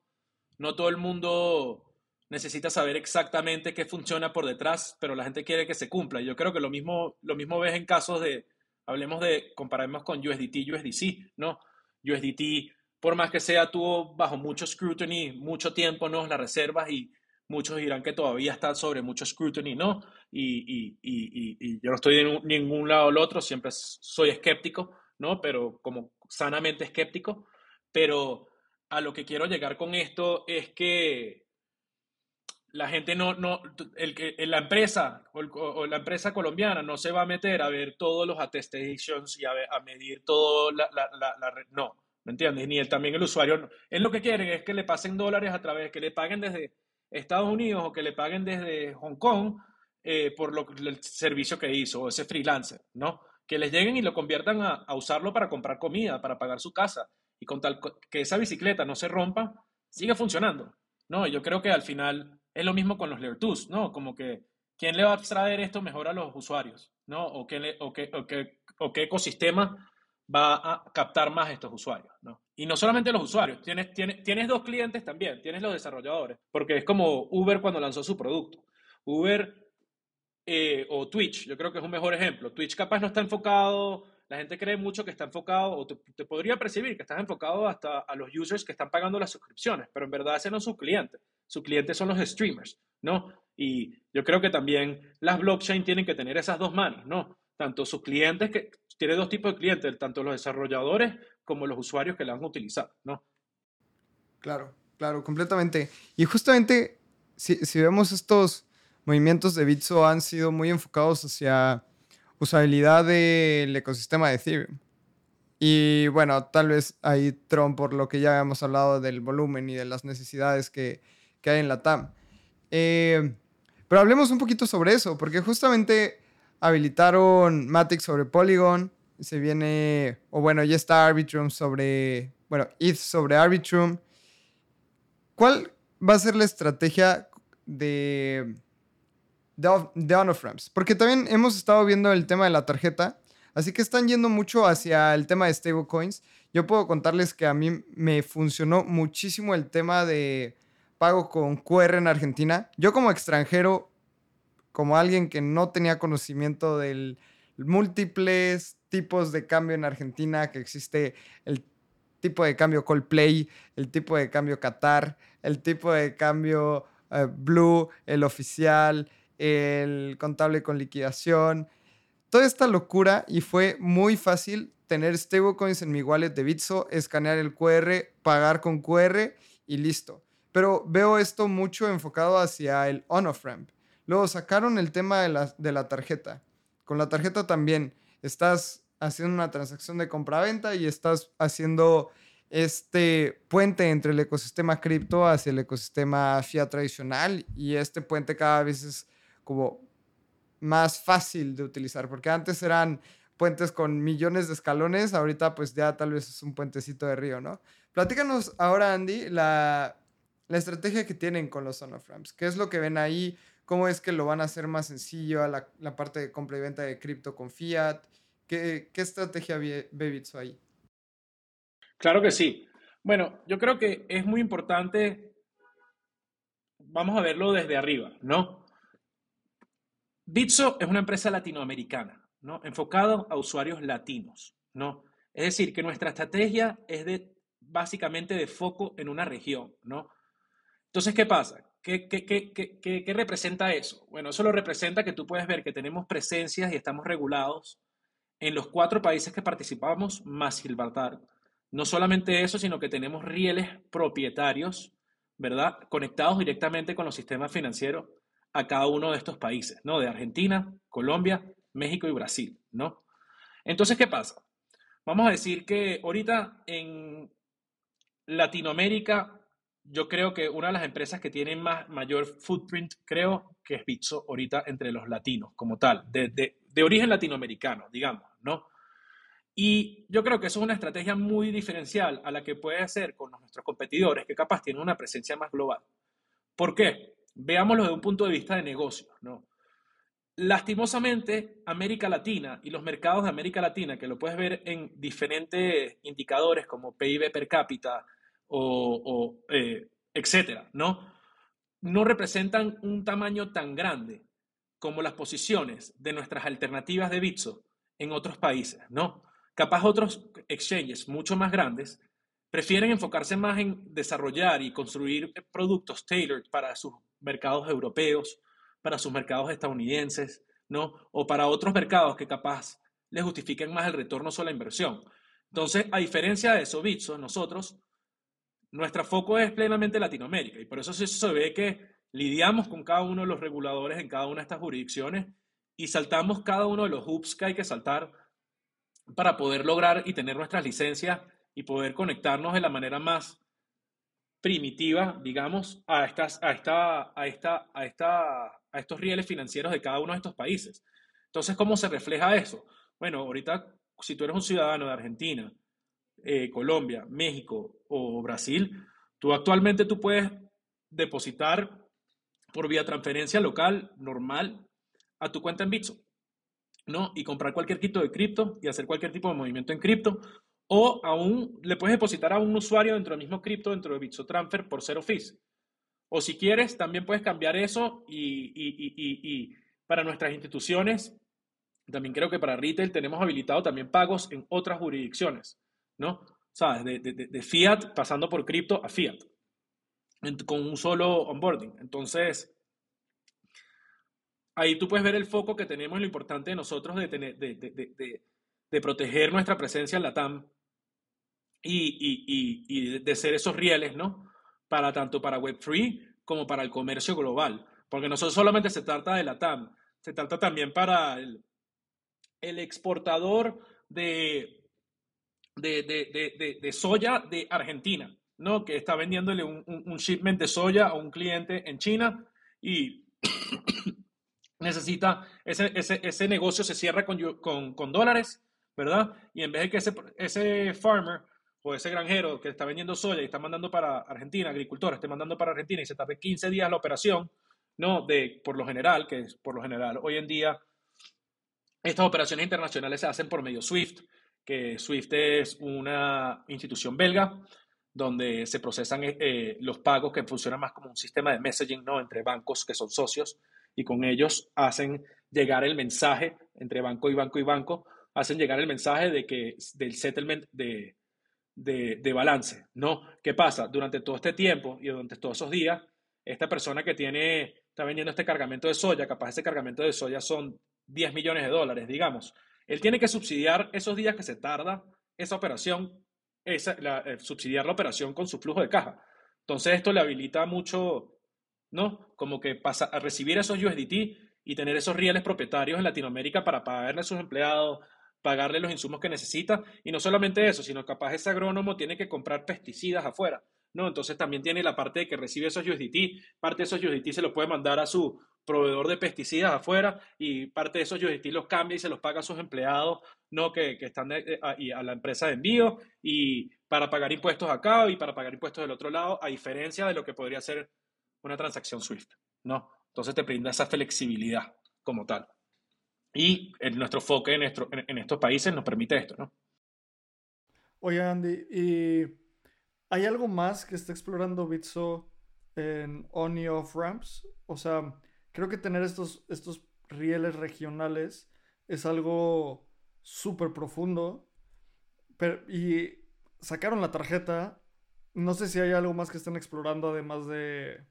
no todo el mundo necesita saber exactamente qué funciona por detrás, pero la gente quiere que se cumpla. Yo creo que lo mismo, lo mismo ves en casos de, hablemos de, comparemos con USDT y USDC, ¿no? USDT, por más que sea, tuvo bajo mucho scrutiny, mucho tiempo, ¿no? Las reservas y muchos dirán que todavía está sobre mucho scrutiny, ¿no? Y, y, y, y yo no estoy de ningún lado el otro, siempre soy escéptico, ¿no? Pero como sanamente escéptico, pero a lo que quiero llegar con esto es que la gente no, no, el que la empresa o, la empresa colombiana no se va a meter a ver todos los attestations y a, a medir todo la, la. No, ¿me entiendes? Ni el, también el usuario. Es lo que quieren es que le pasen dólares a través, que le paguen desde Estados Unidos o que le paguen desde Hong Kong eh, por lo, el servicio que hizo, o ese freelancer, ¿no? Que les lleguen y lo conviertan a, a usarlo para comprar comida, para pagar su casa. Y con tal que esa bicicleta no se rompa, sigue funcionando. No, yo creo que al final es lo mismo con los Layer 2, ¿no? Como que, ¿quién le va a traer esto mejor a los usuarios? ¿No? ¿O qué, o qué, o qué, o qué ecosistema va a captar más estos usuarios, ¿no? Y no solamente los usuarios, tienes, tienes, tienes dos clientes también, tienes los desarrolladores, porque es como Uber cuando lanzó su producto. Uber eh, o Twitch, yo creo que es un mejor ejemplo. Twitch capaz no está enfocado, la gente cree mucho que está enfocado, o te, podría percibir que estás enfocado hasta a los users que están pagando las suscripciones, pero en verdad ese no es su cliente sus clientes son los streamers, ¿no? Y yo creo que también las blockchain tienen que tener esas dos manos, ¿no? Tanto sus clientes, que tiene dos tipos de clientes, tanto los desarrolladores como los usuarios que la van a utilizar, ¿no? Claro, claro, completamente. Y justamente, si, si vemos estos movimientos de Bitso han sido muy enfocados hacia usabilidad del ecosistema de Ethereum. Y bueno, tal vez ahí Tron, por lo que ya habíamos hablado del volumen y de las necesidades que, que hay en la TAM. Eh, pero hablemos un poquito sobre eso, porque justamente habilitaron Matic sobre Polygon, se viene, o bueno, ya está Arbitrum sobre, bueno, ETH sobre Arbitrum. ¿Cuál va a ser la estrategia de, de, de on-ramps? Porque también hemos estado viendo el tema de la tarjeta, así que están yendo mucho hacia el tema de stablecoins. Yo puedo contarles que a mí me funcionó muchísimo el tema de pago con QR en Argentina. Yo como extranjero, como alguien que no tenía conocimiento de múltiples tipos de cambio en Argentina, que existe el tipo de cambio Coldplay, el tipo de cambio Qatar, el tipo de cambio eh, Blue, el oficial, el contable con liquidación. Toda esta locura y fue muy fácil tener stablecoins en mi wallet de Bitso, escanear el QR, pagar con QR y listo pero veo esto mucho enfocado hacia el on-off ramp. Luego sacaron el tema de la, de la tarjeta. Con la tarjeta también estás haciendo una transacción de compra-venta y estás haciendo este puente entre el ecosistema cripto hacia el ecosistema fiat tradicional y este puente cada vez es como más fácil de utilizar porque antes eran puentes con millones de escalones, ahorita pues ya tal vez es un puentecito de río, ¿no? Platícanos ahora, Andy, la, la estrategia que tienen con los on-off-ramps. ¿Qué es lo que ven ahí? ¿Cómo es que lo van a hacer más sencillo a la, parte de compra y venta de cripto con fiat? ¿Qué, qué estrategia ve, Bitso ahí? Claro que sí. Bueno, yo creo que es muy importante, vamos a verlo desde arriba, ¿no? Bitso es una empresa latinoamericana, ¿no? Enfocada a usuarios latinos, ¿no? Es decir, que nuestra estrategia es de básicamente de foco en una región, ¿no? Entonces, ¿qué pasa? ¿Qué, qué, representa eso? Bueno, eso lo representa que tú puedes ver que tenemos presencias y estamos regulados en los cuatro países que participamos más Gibraltar. No solamente eso, sino que tenemos rieles propietarios, ¿verdad? Conectados directamente con los sistemas financieros a cada uno de estos países, ¿no? De Argentina, Colombia, México y Brasil, ¿no? Entonces, ¿qué pasa? Vamos a decir que ahorita en Latinoamérica yo creo que una de las empresas que tiene más, mayor footprint, creo que es Bitso ahorita entre los latinos como tal, de, de, de, origen latinoamericano, digamos, ¿no? Y yo creo que eso es una estrategia muy diferencial a la que puede hacer con nuestros competidores que capaz tienen una presencia más global. ¿Por qué? Veámoslo desde un punto de vista de negocio, ¿no? Lastimosamente, América Latina y los mercados de América Latina, que lo puedes ver en diferentes indicadores como PIB per cápita, o, eh, etcétera, ¿no? No representan un tamaño tan grande como las posiciones de nuestras alternativas de Bitso en otros países, ¿no? Capaz otros exchanges mucho más grandes prefieren enfocarse más en desarrollar y construir productos tailored para sus mercados europeos, para sus mercados estadounidenses, ¿no? O para otros mercados que capaz les justifiquen más el retorno sobre la inversión. Entonces, a diferencia de eso, Bitso, nosotros nuestro foco es plenamente Latinoamérica y por eso se ve que lidiamos con cada uno de los reguladores en cada una de estas jurisdicciones y saltamos cada uno de los hoops que hay que saltar para poder lograr y tener nuestras licencias y poder conectarnos de la manera más primitiva, digamos, a, estas, a, esta, a, esta, a, esta, a estos rieles financieros de cada uno de estos países. Entonces, ¿cómo se refleja eso? Bueno, ahorita, si tú eres un ciudadano de Argentina, eh, Colombia, México o Brasil, tú actualmente tú puedes depositar por vía transferencia local normal a tu cuenta en Bitso, ¿no? Y comprar cualquier tipo de cripto y hacer cualquier tipo de movimiento en cripto. O aún le puedes depositar a un usuario dentro del mismo cripto, dentro de Bitso Transfer por cero fees. O si quieres, también puedes cambiar eso y, y, y, y para nuestras instituciones también creo que para retail tenemos habilitado también pagos en otras jurisdicciones, ¿no? ¿Sabes? De, de, fiat pasando por cripto a fiat, con un solo onboarding. Entonces, ahí tú puedes ver el foco que tenemos, lo importante de nosotros de, tener, de proteger nuestra presencia en la TAM y, y, y, de ser esos rieles, ¿no? Para tanto para Web3 como para el comercio global. Porque no solamente se trata de la TAM, se trata también para el, el exportador de, de, de, de, soya de Argentina, ¿no? Que está vendiéndole un, un, shipment de soya a un cliente en China y (coughs) necesita, ese, ese, ese, negocio se cierra con, con, con, dólares, ¿verdad? Y en vez de que ese, ese farmer o ese granjero que está vendiendo soya y está mandando para Argentina, agricultor, esté mandando para Argentina y se tarde 15 días la operación, ¿no? De, por lo general, que es por lo general, hoy en día estas operaciones internacionales se hacen por medio SWIFT, que SWIFT es una institución belga donde se procesan eh, eh, los pagos que funcionan más como un sistema de messaging ¿no? entre bancos que son socios y con ellos hacen llegar el mensaje entre banco y banco y banco, hacen llegar el mensaje de que del settlement de, de, balance, ¿no? ¿Qué pasa? Durante todo este tiempo y durante todos esos días, esta persona que tiene, está vendiendo este cargamento de soya, capaz ese cargamento de soya son 10 millones de dólares, digamos. Él tiene que subsidiar esos días que se tarda esa operación, esa, la, eh, subsidiar la operación con su flujo de caja. Entonces esto le habilita mucho, ¿no? Como que pasa a recibir esos USDT y tener esos rieles propietarios en Latinoamérica para pagarle a sus empleados, pagarle los insumos que necesita. Y no solamente eso, sino capaz ese agrónomo tiene que comprar pesticidas afuera. ¿no? Entonces también tiene la parte de que recibe esos USDT, parte de esos USDT se lo puede mandar a su proveedor de pesticidas afuera y parte de esos USDT los cambia y se los paga a sus empleados, ¿no? Que, que están eh, a, a, la empresa de envío y para pagar impuestos acá y para pagar impuestos del otro lado, a diferencia de lo que podría ser una transacción SWIFT, ¿no? Entonces te brinda esa flexibilidad como tal. Y nuestro enfoque en estos países nos permite esto, ¿no? Oye, Andy, ¿y hay algo más que está explorando Bitso en on y off ramps? O sea, creo que tener estos, estos rieles regionales es algo súper profundo. Pero, y sacaron la tarjeta. No sé si hay algo más que estén explorando además de,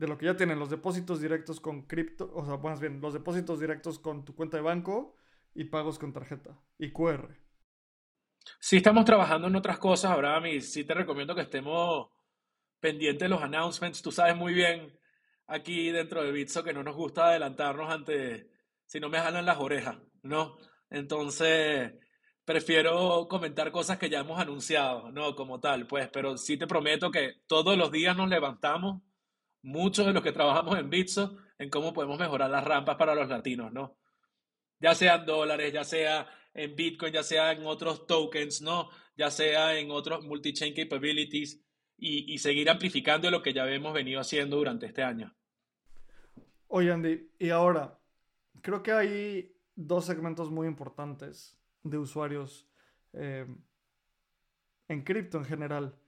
de lo que ya tienen, los depósitos directos con cripto, o sea, más bien, los depósitos directos con tu cuenta de banco y pagos con tarjeta y QR. Sí, estamos trabajando en otras cosas, Abraham, y sí te recomiendo que estemos pendientes de los announcements. Tú sabes muy bien aquí dentro de Bitso que no nos gusta adelantarnos ante si no me jalan las orejas, ¿no? Entonces, prefiero comentar cosas que ya hemos anunciado, ¿no? Como tal, pues, pero sí te prometo que todos los días nos levantamos, muchos de los que trabajamos en Bitso, en cómo podemos mejorar las rampas para los latinos, ¿no? Ya sean dólares, ya sea en Bitcoin, ya sea en otros tokens, ¿no? Ya sea en otros multi-chain capabilities y, y seguir amplificando lo que ya hemos venido haciendo durante este año. Oye, Andy, y ahora, creo que hay dos segmentos muy importantes de usuarios eh, en cripto en general.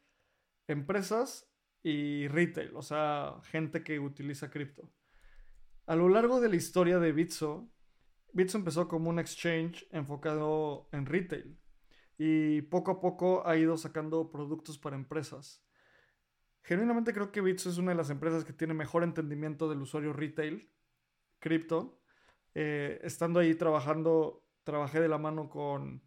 Empresas y retail, o sea, gente que utiliza cripto. A lo largo de la historia de Bitso, Bitso empezó como un exchange enfocado en retail y poco a poco ha ido sacando productos para empresas. Genuinamente creo que Bitso es una de las empresas que tiene mejor entendimiento del usuario retail, cripto. Eh, estando ahí trabajando, trabajé de la mano con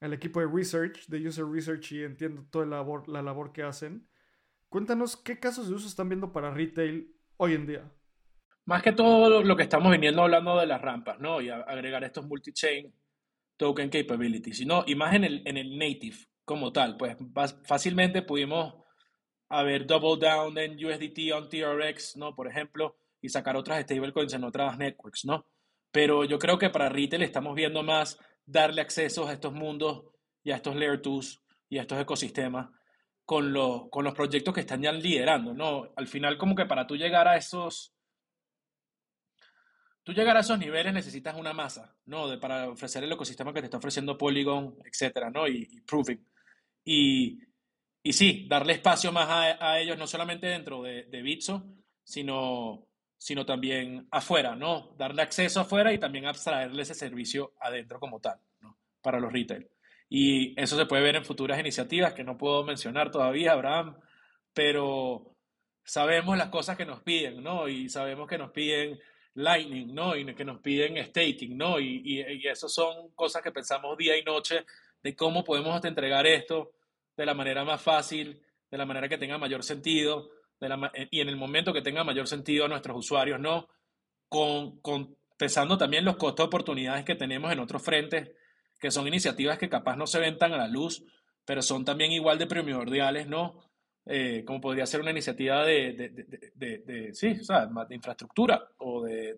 el equipo de research, de user research y entiendo toda la labor, la labor que hacen. Cuéntanos qué casos de uso están viendo para retail hoy en día? Más que todo lo que estamos viniendo hablando de las rampas, ¿no? Y agregar estos multi-chain token capabilities, ¿no? Y más en el, en el native como tal, pues fácilmente pudimos haber double down en USDT on TRX, ¿no? Por ejemplo, y sacar otras stablecoins en otras networks, ¿no? Pero yo creo que para retail estamos viendo más darle acceso a estos mundos y a estos layer 2 y a estos ecosistemas con, los, con los proyectos que están ya liderando, ¿no? Al final como que para tú llegar a esos... Tú llegar a esos niveles necesitas una masa, ¿no? De, para ofrecer el ecosistema que te está ofreciendo Polygon, etcétera, ¿no? Y, y. Y, y sí, darle espacio más a, a, ellos, no solamente dentro de, de Bitso, sino, sino también afuera, ¿no? Darle acceso afuera y también abstraerle ese servicio adentro como tal, ¿no? Para los retail. Y eso se puede ver en futuras iniciativas que no puedo mencionar todavía, Abraham, pero sabemos las cosas que nos piden, ¿no? Y sabemos que nos piden Lightning, ¿no? Y que nos piden staking, ¿no? Y, y, y eso son cosas que pensamos día y noche de cómo podemos entregar esto de la manera más fácil, de la manera que tenga mayor sentido, de la, y en el momento que tenga mayor sentido a nuestros usuarios, ¿no? Con, con, pensando también los costos de oportunidades que tenemos en otros frentes, que son iniciativas que capaz no se ven tan a la luz, pero son también igual de primordiales, ¿no? Eh, como podría ser una iniciativa de, de, de, de sí, o sea, de infraestructura o de,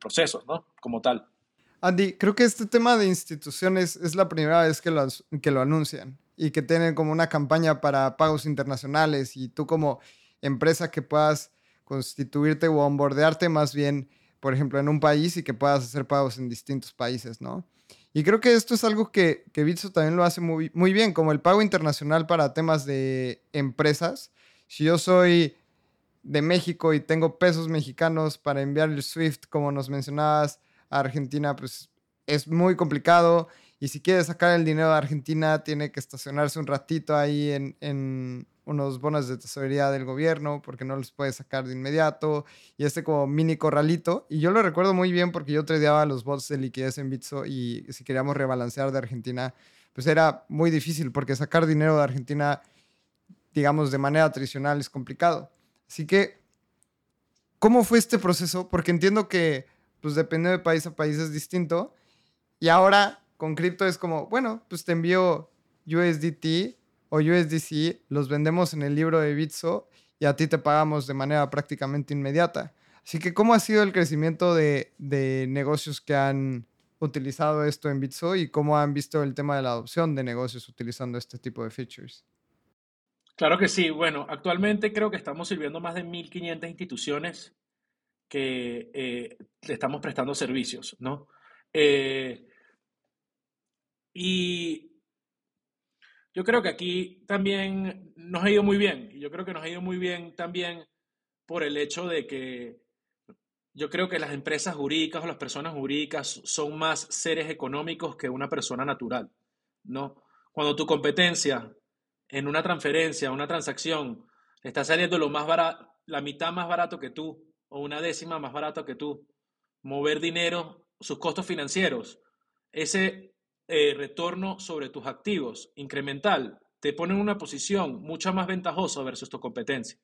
procesos, ¿no? Como tal. Andy, creo que este tema de instituciones es la primera vez que lo, que lo anuncian y que tienen como una campaña para pagos internacionales y tú como empresa que puedas constituirte o onboardearte más bien, por ejemplo, en un país y que puedas hacer pagos en distintos países, ¿no? Y creo que esto es algo que, que Bitso también lo hace muy, muy bien, como el pago internacional para temas de empresas. Si yo soy de México y tengo pesos mexicanos para enviar el SWIFT, como nos mencionabas, a Argentina, pues es muy complicado. Y si quiere sacar el dinero de Argentina, tiene que estacionarse un ratito ahí en, en unos bonos de tesorería del gobierno porque no los puede sacar de inmediato y este como mini corralito. Y yo lo recuerdo muy bien porque yo tradeaba los bots de liquidez en Bitso y si queríamos rebalancear de Argentina, pues era muy difícil porque sacar dinero de Argentina, digamos, de manera tradicional es complicado. Así que, ¿cómo fue este proceso? Porque entiendo que, pues depende de país a país es distinto. Y ahora con cripto es como, bueno, pues te envío USDT o USDC, los vendemos en el libro de Bitso y a ti te pagamos de manera prácticamente inmediata. Así que, ¿cómo ha sido el crecimiento de, de negocios que han utilizado esto en Bitso y cómo han visto el tema de la adopción de negocios utilizando este tipo de features? Claro que sí. Bueno, actualmente creo que estamos sirviendo más de 1.500 instituciones que eh, le estamos prestando servicios, ¿no? Eh, y yo creo que aquí también nos ha ido muy bien. Y yo creo que nos ha ido muy bien también por el hecho de que yo creo que las empresas jurídicas o las personas jurídicas son más seres económicos que una persona natural, ¿no? Cuando tu competencia en una transferencia, una transacción, está saliendo lo más barato, la mitad más barato que tú o una décima más barato que tú, mover dinero, sus costos financieros, ese eh, retorno sobre tus activos incremental te pone en una posición mucho más ventajosa versus tu competencia,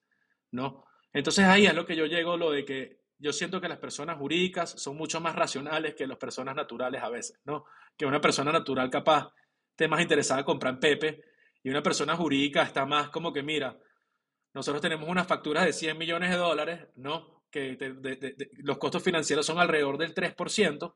¿no? Entonces ahí es lo que yo llego, lo de que yo siento que las personas jurídicas son mucho más racionales que las personas naturales a veces, ¿no? Que una persona natural capaz esté más interesada en comprar en Pepe y una persona jurídica está más como que, mira, nosotros tenemos unas facturas de 100 millones de dólares, ¿no? Que los costos financieros son alrededor del 3%,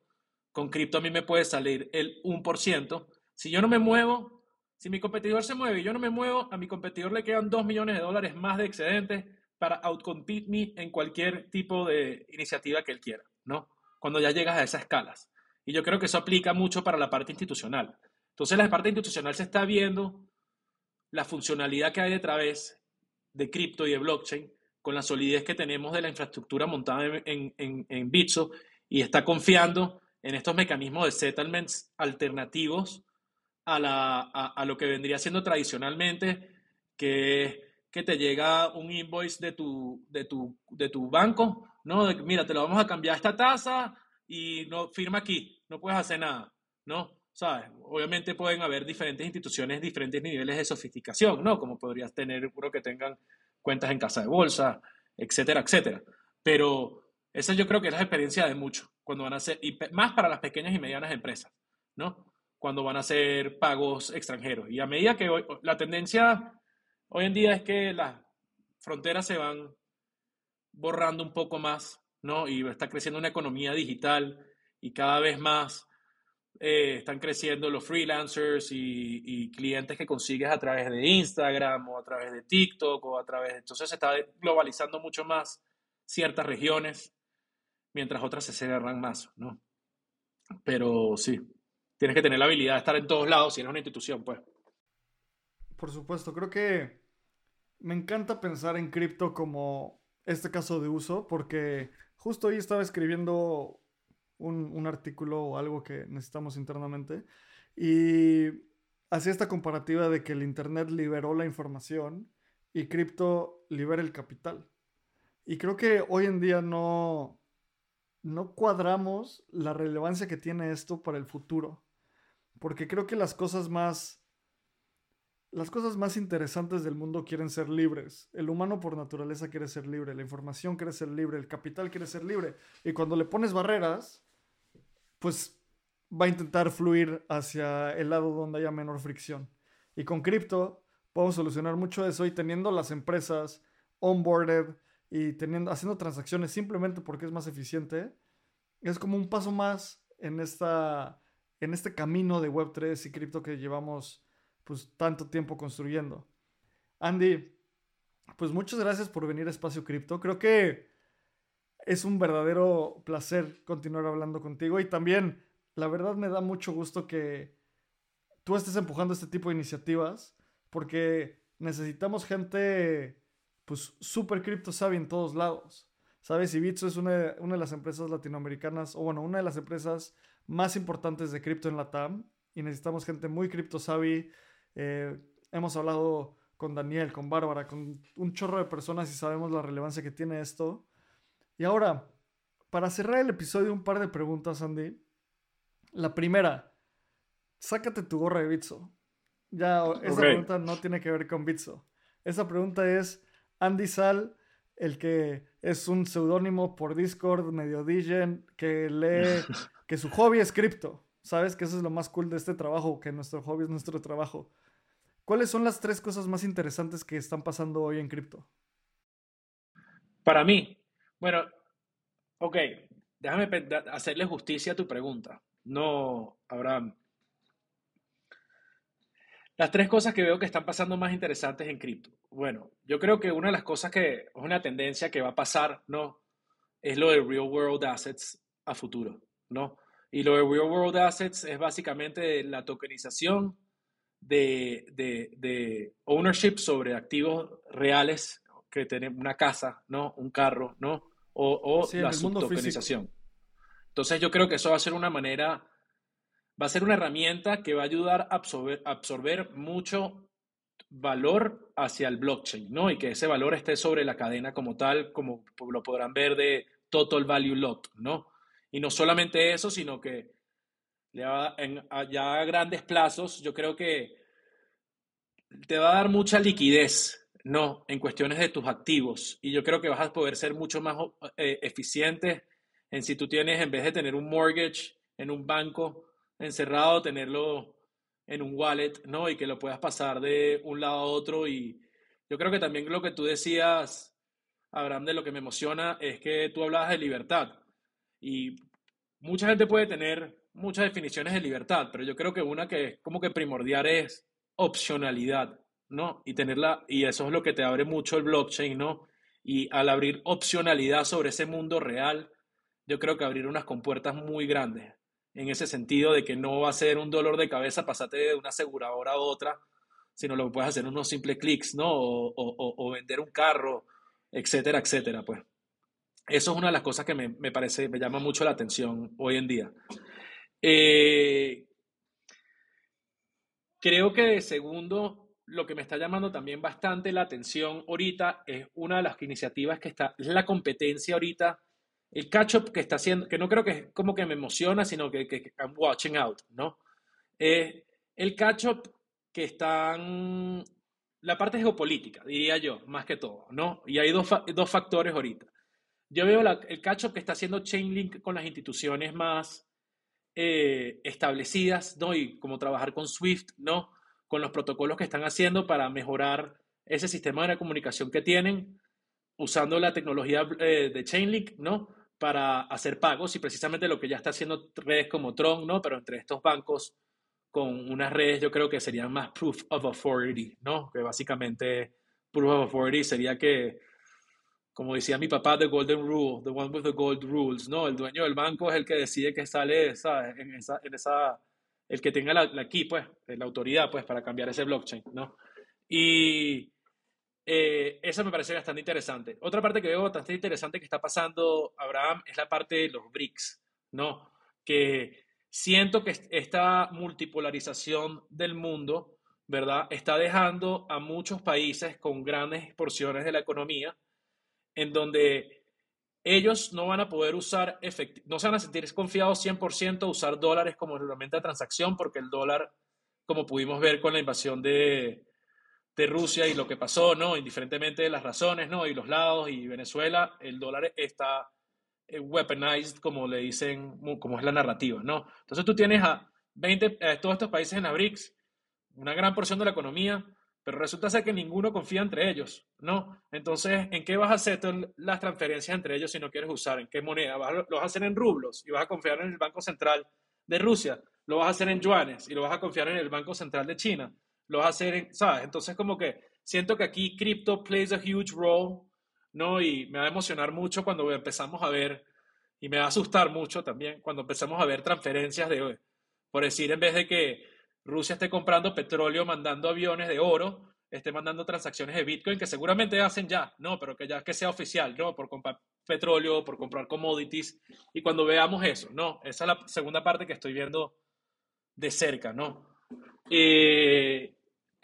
con cripto a mí me puede salir el 1%. Si yo no me muevo, si mi competidor se mueve y yo no me muevo, a mi competidor le quedan 2 millones de dólares más de excedentes para outcompete me en cualquier tipo de iniciativa que él quiera, ¿no? Cuando ya llegas a esas escalas. Y yo creo que eso aplica mucho para la parte institucional. Entonces, la parte institucional se está viendo la funcionalidad que hay detrás de cripto y de blockchain con la solidez que tenemos de la infraestructura montada en, en, en, Bitso y está confiando en estos mecanismos de settlements alternativos a, la, a, lo que vendría siendo tradicionalmente, que, que te llega un invoice de tu, de tu, de tu banco, ¿no? mira, te lo vamos a cambiar esta tasa y no firma aquí, no puedes hacer nada, ¿no? ¿Sabes? Obviamente pueden haber diferentes instituciones, diferentes niveles de sofisticación, ¿no? Como podrías tener uno que tengan cuentas en casa de bolsa, etcétera, etcétera. Pero esa yo creo que es la experiencia de muchos, cuando van a hacer, y más para las pequeñas y medianas empresas, ¿no? Cuando van a hacer pagos extranjeros. Y a medida que hoy, la tendencia hoy en día es que las fronteras se van borrando un poco más, ¿no? Y está creciendo una economía digital y cada vez más eh, están creciendo los freelancers y, clientes que consigues a través de Instagram o a través de TikTok o a través de... Entonces se está globalizando mucho más ciertas regiones, mientras otras se cierran más, ¿no? Pero sí, tienes que tener la habilidad de estar en todos lados si eres una institución, pues. Por supuesto, creo que me encanta pensar en cripto como este caso de uso, porque justo hoy estaba escribiendo un, artículo o algo que necesitamos internamente. Y hacía esta comparativa de que el Internet liberó la información y cripto libera el capital. Y creo que hoy en día no, no cuadramos la relevancia que tiene esto para el futuro. Porque creo que las cosas más... Las cosas más interesantes del mundo quieren ser libres. El humano por naturaleza quiere ser libre, la información quiere ser libre, el capital quiere ser libre. Y cuando le pones barreras, pues va a intentar fluir hacia el lado donde haya menor fricción. Y con cripto podemos solucionar mucho eso y teniendo las empresas onboarded y haciendo transacciones simplemente porque es más eficiente, es como un paso más en, esta, en este camino de Web3 y cripto que llevamos pues tanto tiempo construyendo. Andy, pues muchas gracias por venir a Espacio Cripto. Creo que es un verdadero placer continuar hablando contigo y también, la verdad, me da mucho gusto que tú estés empujando este tipo de iniciativas porque necesitamos gente, pues, súper cripto savvy en todos lados. ¿Sabes? Y Bitso es una, de las empresas latinoamericanas, o bueno, una de las empresas más importantes de cripto en la TAM y necesitamos gente muy cripto savvy. Eh, hemos hablado con Daniel, con Bárbara, con un chorro de personas y sabemos la relevancia que tiene esto. Y ahora, para cerrar el episodio, un par de preguntas, Andy. La primera, sácate tu gorra de Bitso. Ya, esa pregunta no tiene que ver con Bitso. Esa pregunta es Andy Sal, el que es un seudónimo por Discord, medio DJ, que lee, (laughs) que su hobby es cripto. ¿Sabes? Que eso es lo más cool de este trabajo, que nuestro hobby es nuestro trabajo. ¿Cuáles son las tres cosas más interesantes que están pasando hoy en cripto? Para mí, bueno, ok, déjame hacerle justicia a tu pregunta. No, Abraham. Las tres cosas que veo que están pasando más interesantes en cripto. Bueno, yo creo que una de las cosas que es una tendencia que va a pasar, ¿no? Es lo de real world assets a futuro, ¿no? Y lo de real world assets es básicamente la tokenización de, de, de ownership sobre activos reales que tener una casa, ¿no? Un carro, ¿no? O, o la subtokenización. Entonces yo creo que eso va a ser una manera, va a ser una herramienta que va a ayudar a absorber, mucho valor hacia el blockchain, ¿no? Y que ese valor esté sobre la cadena como tal, como lo podrán ver de Total Value Lot, ¿no? Y no solamente eso, sino que ya, en, a grandes plazos, yo creo que te va a dar mucha liquidez no, en cuestiones de tus activos. Y yo creo que vas a poder ser mucho más eh, eficiente en si tú tienes, en vez de tener un mortgage en un banco encerrado, tenerlo en un wallet, ¿no? Y que lo puedas pasar de un lado a otro. Y yo creo que también lo que tú decías, Abraham, de lo que me emociona es que tú hablabas de libertad. Y mucha gente puede tener muchas definiciones de libertad, pero yo creo que una que es como que primordial es opcionalidad. ¿no? Y tenerla, y eso es lo que te abre mucho el blockchain, ¿no? Y al abrir opcionalidad sobre ese mundo real, yo creo que abrir unas compuertas muy grandes, en ese sentido de que no va a ser un dolor de cabeza pasarte de una aseguradora a otra, sino lo puedes hacer unos simples clics, ¿no? O, o, vender un carro, etcétera, etcétera, pues. Eso es una de las cosas que me, me parece, me llama mucho la atención hoy en día. Eh, creo que de segundo, lo que me está llamando también bastante la atención ahorita es una de las iniciativas que está, es la competencia ahorita, el catch-up que está haciendo, que no creo que es como que me emociona, sino que, que, I'm watching out, ¿no? el catch-up que están la parte geopolítica, diría yo, más que todo, ¿no? Y hay dos, dos factores ahorita. Yo veo el cacho que está haciendo Chainlink con las instituciones más eh, establecidas, ¿no? Y como trabajar con Swift, ¿no? Con los protocolos que están haciendo para mejorar ese sistema de comunicación que tienen usando la tecnología eh, de Chainlink, ¿no? Para hacer pagos y precisamente lo que ya está haciendo redes como Tron, ¿no? Pero entre estos bancos con unas redes yo creo que serían más proof of authority, ¿no? Que básicamente proof of authority sería que, como decía mi papá, the golden rule, the one with the gold rules, ¿no? El dueño del banco es el que decide que sale ¿sabes? En, esa, en esa, el que tenga la, la key, pues, la autoridad, pues, para cambiar ese blockchain, ¿no? Y eh, eso me parece bastante interesante. Otra parte que veo bastante interesante que está pasando, Abraham, es la parte de los BRICS, ¿no? Que siento que esta multipolarización del mundo, ¿verdad? Está dejando a muchos países con grandes porciones de la economía en donde ellos no van a poder usar, no se van a sentir confiados 100% a usar dólares como herramienta de transacción porque el dólar, como pudimos ver con la invasión de, de Rusia y lo que pasó, ¿no? Indiferentemente de las razones, ¿no? Y los lados y Venezuela, el dólar está eh, weaponized, como le dicen, como es la narrativa, ¿no? Entonces tú tienes a 20, a todos estos países en la BRICS, una gran porción de la economía, pero resulta ser que ninguno confía entre ellos, ¿no? Entonces, ¿en qué vas a hacer las transferencias entre ellos si no quieres usar? ¿En qué moneda? ¿Vas ¿Lo vas a hacer en rublos y vas a confiar en el Banco Central de Rusia? ¿Lo vas a hacer en yuanes y lo vas a confiar en el Banco Central de China? Lo vas a hacer, ¿sabes? Entonces como que siento que aquí crypto plays a huge role, ¿no? Y me va a emocionar mucho cuando empezamos a ver, y me va a asustar mucho también, cuando empezamos a ver transferencias de, por decir, en vez de que Rusia esté comprando petróleo, mandando aviones de oro, esté mandando transacciones de Bitcoin, que seguramente hacen ya, ¿no? Pero que ya que sea oficial, ¿no? Por comprar petróleo, por comprar commodities. Y cuando veamos eso, ¿no? Esa es la segunda parte que estoy viendo de cerca, ¿no? Eh,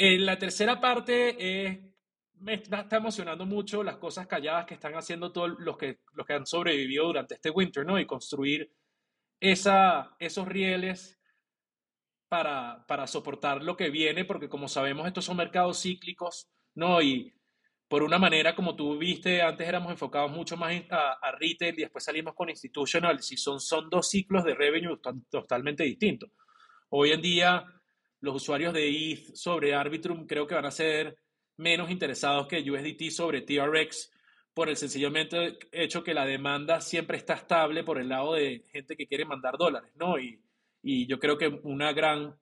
en la tercera parte me está emocionando mucho las cosas calladas que están haciendo todos los que, los que han sobrevivido durante este winter, ¿no? Y construir esa, esos rieles para, para soportar lo que viene, porque como sabemos, estos son mercados cíclicos, ¿no? Y por una manera, como tú viste, antes éramos enfocados mucho más a, a retail y después salimos con institutional, y son, son dos ciclos de revenue totalmente distintos. Hoy en día los usuarios de ETH sobre Arbitrum creo que van a ser menos interesados que USDT sobre TRX por el sencillamente hecho que la demanda siempre está estable por el lado de gente que quiere mandar dólares, ¿no? Y, y yo creo que una gran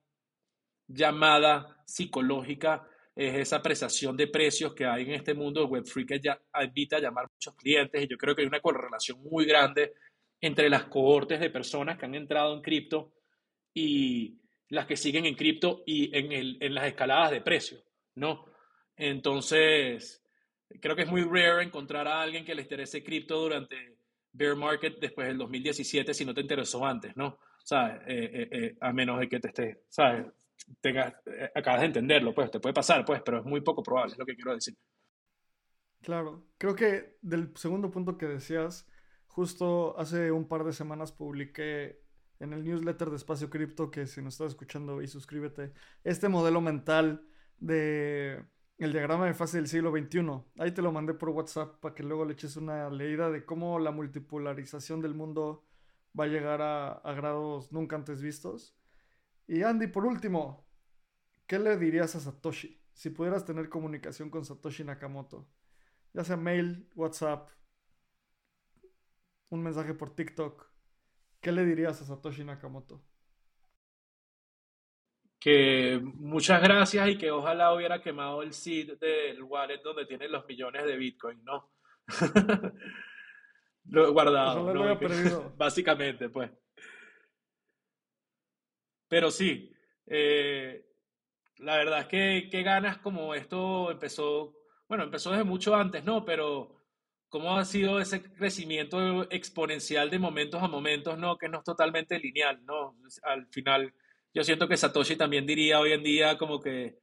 llamada psicológica es esa apreciación de precios que hay en este mundo de Web3 que ya invita a llamar a muchos clientes y yo creo que hay una correlación muy grande entre las cohortes de personas que han entrado en cripto y, las que siguen en cripto y en, el, en las escaladas de precio, ¿no? Entonces, creo que es muy rare encontrar a alguien que le interese cripto durante bear market después del 2017 si no te interesó antes, ¿no? ¿Sabes? Eh, eh, eh, a menos de que te estés, ¿sabes? Tengas, acabas de entenderlo, pues te puede pasar, pues, pero es muy poco probable, es lo que quiero decir. Claro, creo que del segundo punto que decías, justo hace un par de semanas publiqué en el newsletter de Espacio Cripto, que si nos estás escuchando y suscríbete, este modelo mental de el diagrama de fase del siglo XXI. Ahí te lo mandé por WhatsApp para que luego le eches una leída de cómo la multipolarización del mundo va a llegar a, a grados nunca antes vistos. Y Andy, por último, ¿qué le dirías a Satoshi si pudieras tener comunicación con Satoshi Nakamoto? Ya sea mail, WhatsApp, un mensaje por TikTok. ¿Qué le dirías a Satoshi Nakamoto? Que muchas gracias y que ojalá hubiera quemado el seed del wallet donde tiene los millones de Bitcoin, ¿no? (laughs) lo he guardado. ¿no? (laughs) perdido. Básicamente, pues. Pero sí, eh, la verdad es que qué ganas como esto empezó, bueno, empezó desde mucho antes, ¿no? Pero cómo ha sido ese crecimiento exponencial de momentos a momentos, ¿no? Que no es totalmente lineal, ¿no? Al final, yo siento que Satoshi también diría hoy en día como que,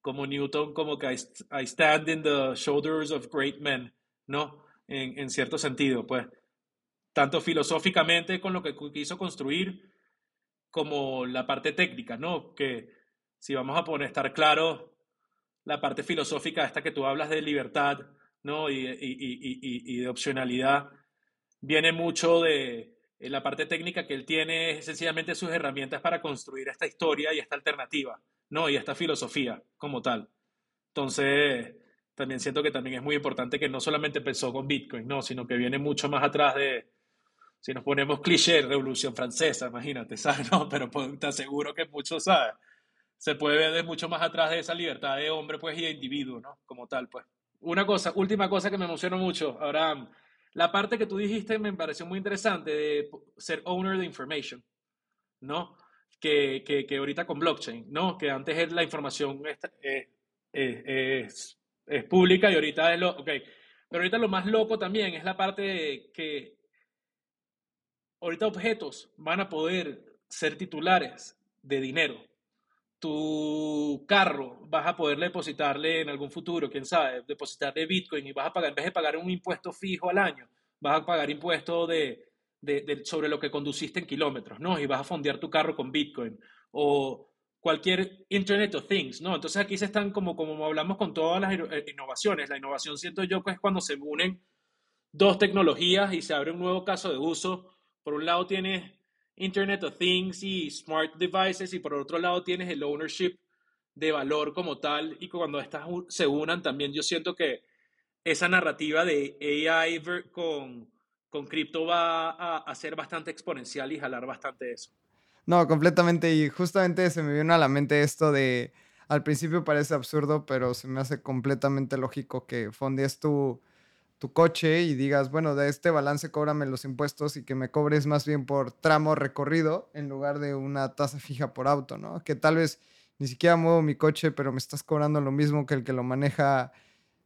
como Newton, como que I, stand in the shoulders of great men, ¿no? En, en cierto sentido, pues, tanto filosóficamente con lo que quiso construir, como la parte técnica, ¿no? Que si vamos a poner, estar claro, la parte filosófica, esta que tú hablas de libertad, ¿no? Y, y, de opcionalidad, viene mucho de la parte técnica que él tiene, sencillamente sus herramientas para construir esta historia y esta alternativa, ¿no? Y esta filosofía como tal. Entonces, también siento que también es muy importante que no solamente pensó con Bitcoin, no, sino que viene mucho más atrás de, si nos ponemos cliché, Revolución Francesa, imagínate, ¿sabes? (laughs) No, pero pues, te aseguro que muchos, ¿sabes? Se puede ver de mucho más atrás de esa libertad de hombre, pues, y de individuo, ¿no? Como tal, pues. Una cosa, última cosa que me emocionó mucho, Abraham, la parte que tú dijiste me pareció muy interesante de ser owner de information, ¿no? Que, que, que ahorita con blockchain, ¿no? Que antes la información es, es, es, pública y ahorita es lo... Ok, pero ahorita lo más loco también es la parte de que ahorita objetos van a poder ser titulares de dinero. Tu carro vas a poder depositarle en algún futuro, quién sabe, depositarle Bitcoin y vas a pagar, en vez de pagar un impuesto fijo al año, vas a pagar impuesto de, de, sobre lo que conduciste en kilómetros, ¿no? Y vas a fondear tu carro con Bitcoin. O cualquier Internet of Things, ¿no? Entonces aquí se están como, como hablamos con todas las eh, innovaciones. La innovación siento yo que es cuando se unen dos tecnologías y se abre un nuevo caso de uso. Por un lado tienes Internet of Things y Smart Devices y por otro lado tienes el ownership de valor como tal y cuando estas se unan también yo siento que esa narrativa de AI con, con cripto va a, a ser bastante exponencial y jalar bastante eso. No, completamente. Y justamente se me vino a la mente esto de, al principio parece absurdo, pero se me hace completamente lógico que fondes tu, tu coche y digas, bueno, de este balance cóbrame los impuestos y que me cobres más bien por tramo recorrido en lugar de una tasa fija por auto, ¿no? Que tal vez ni siquiera muevo mi coche, pero me estás cobrando lo mismo que el que lo maneja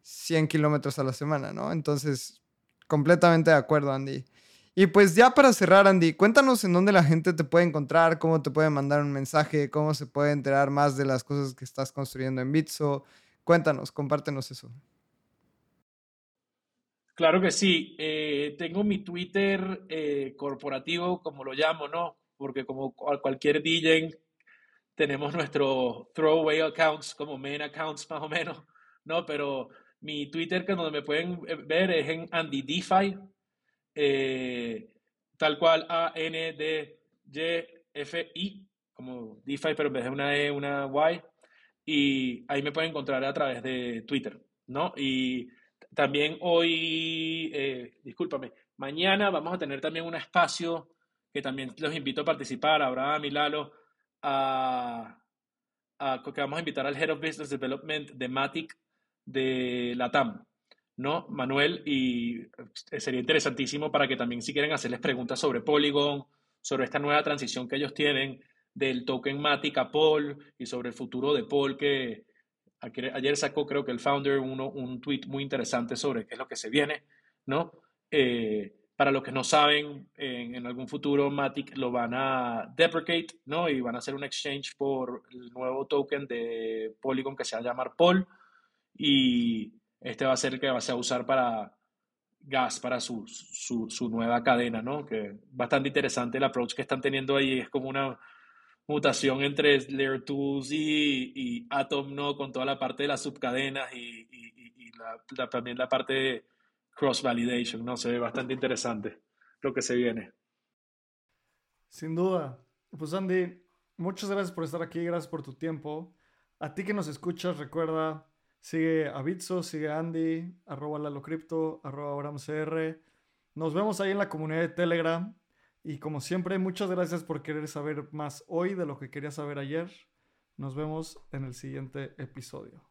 100 kilómetros a la semana, ¿no? Entonces, completamente de acuerdo, Andy. Y pues ya para cerrar, Andy, cuéntanos en dónde la gente te puede encontrar, cómo te puede mandar un mensaje, cómo se puede enterar más de las cosas que estás construyendo en Bitso. Cuéntanos, compártenos eso. Claro que sí. Eh, tengo mi Twitter eh, corporativo, como lo llamo, ¿no? Porque como cualquier DJ, tenemos nuestros throwaway accounts como main accounts (laughs) más o menos, ¿no? Pero mi Twitter, que donde me pueden eh, ver, es en Andy DeFi, eh, tal cual A-N-D-Y-F-I, como DeFi, pero en vez de una E, una Y. Y ahí me pueden encontrar a través de Twitter, ¿no? Y también hoy, eh, discúlpame, mañana vamos a tener también un espacio que también los invito a participar, Abraham y Lalo, a, a, que vamos a invitar al Head of Business Development de Matic de Latam. ¿no, Manuel? Y eh, sería interesantísimo para que también si quieren hacerles preguntas sobre Polygon, sobre esta nueva transición que ellos tienen del token Matic a Pol y sobre el futuro de Pol que ayer sacó creo que el founder uno, un tweet muy interesante sobre qué es lo que se viene, ¿no? Eh, para los que no saben, en, en, algún futuro Matic lo van a deprecate, ¿no? Y van a hacer un exchange por el nuevo token de Polygon que se va a llamar Pol. Y este va a ser el que va a usar para gas, para su, su, nueva cadena, ¿no? Que bastante interesante el approach que están teniendo ahí, es como una mutación entre Layer 2 y, y, Atom, ¿no? Con toda la parte de las subcadenas y, y, la, también la parte de cross-validation, ¿no? Se ve bastante interesante lo que se viene. Sin duda. Pues Andy, muchas gracias por estar aquí, gracias por tu tiempo. A ti que nos escuchas, recuerda Sigue a Bitso, sigue a Andy, arroba LaloCrypto, arroba AbramCR. Nos vemos ahí en la comunidad de Telegram. Y como siempre, muchas gracias por querer saber más hoy de lo que quería saber ayer. Nos vemos en el siguiente episodio.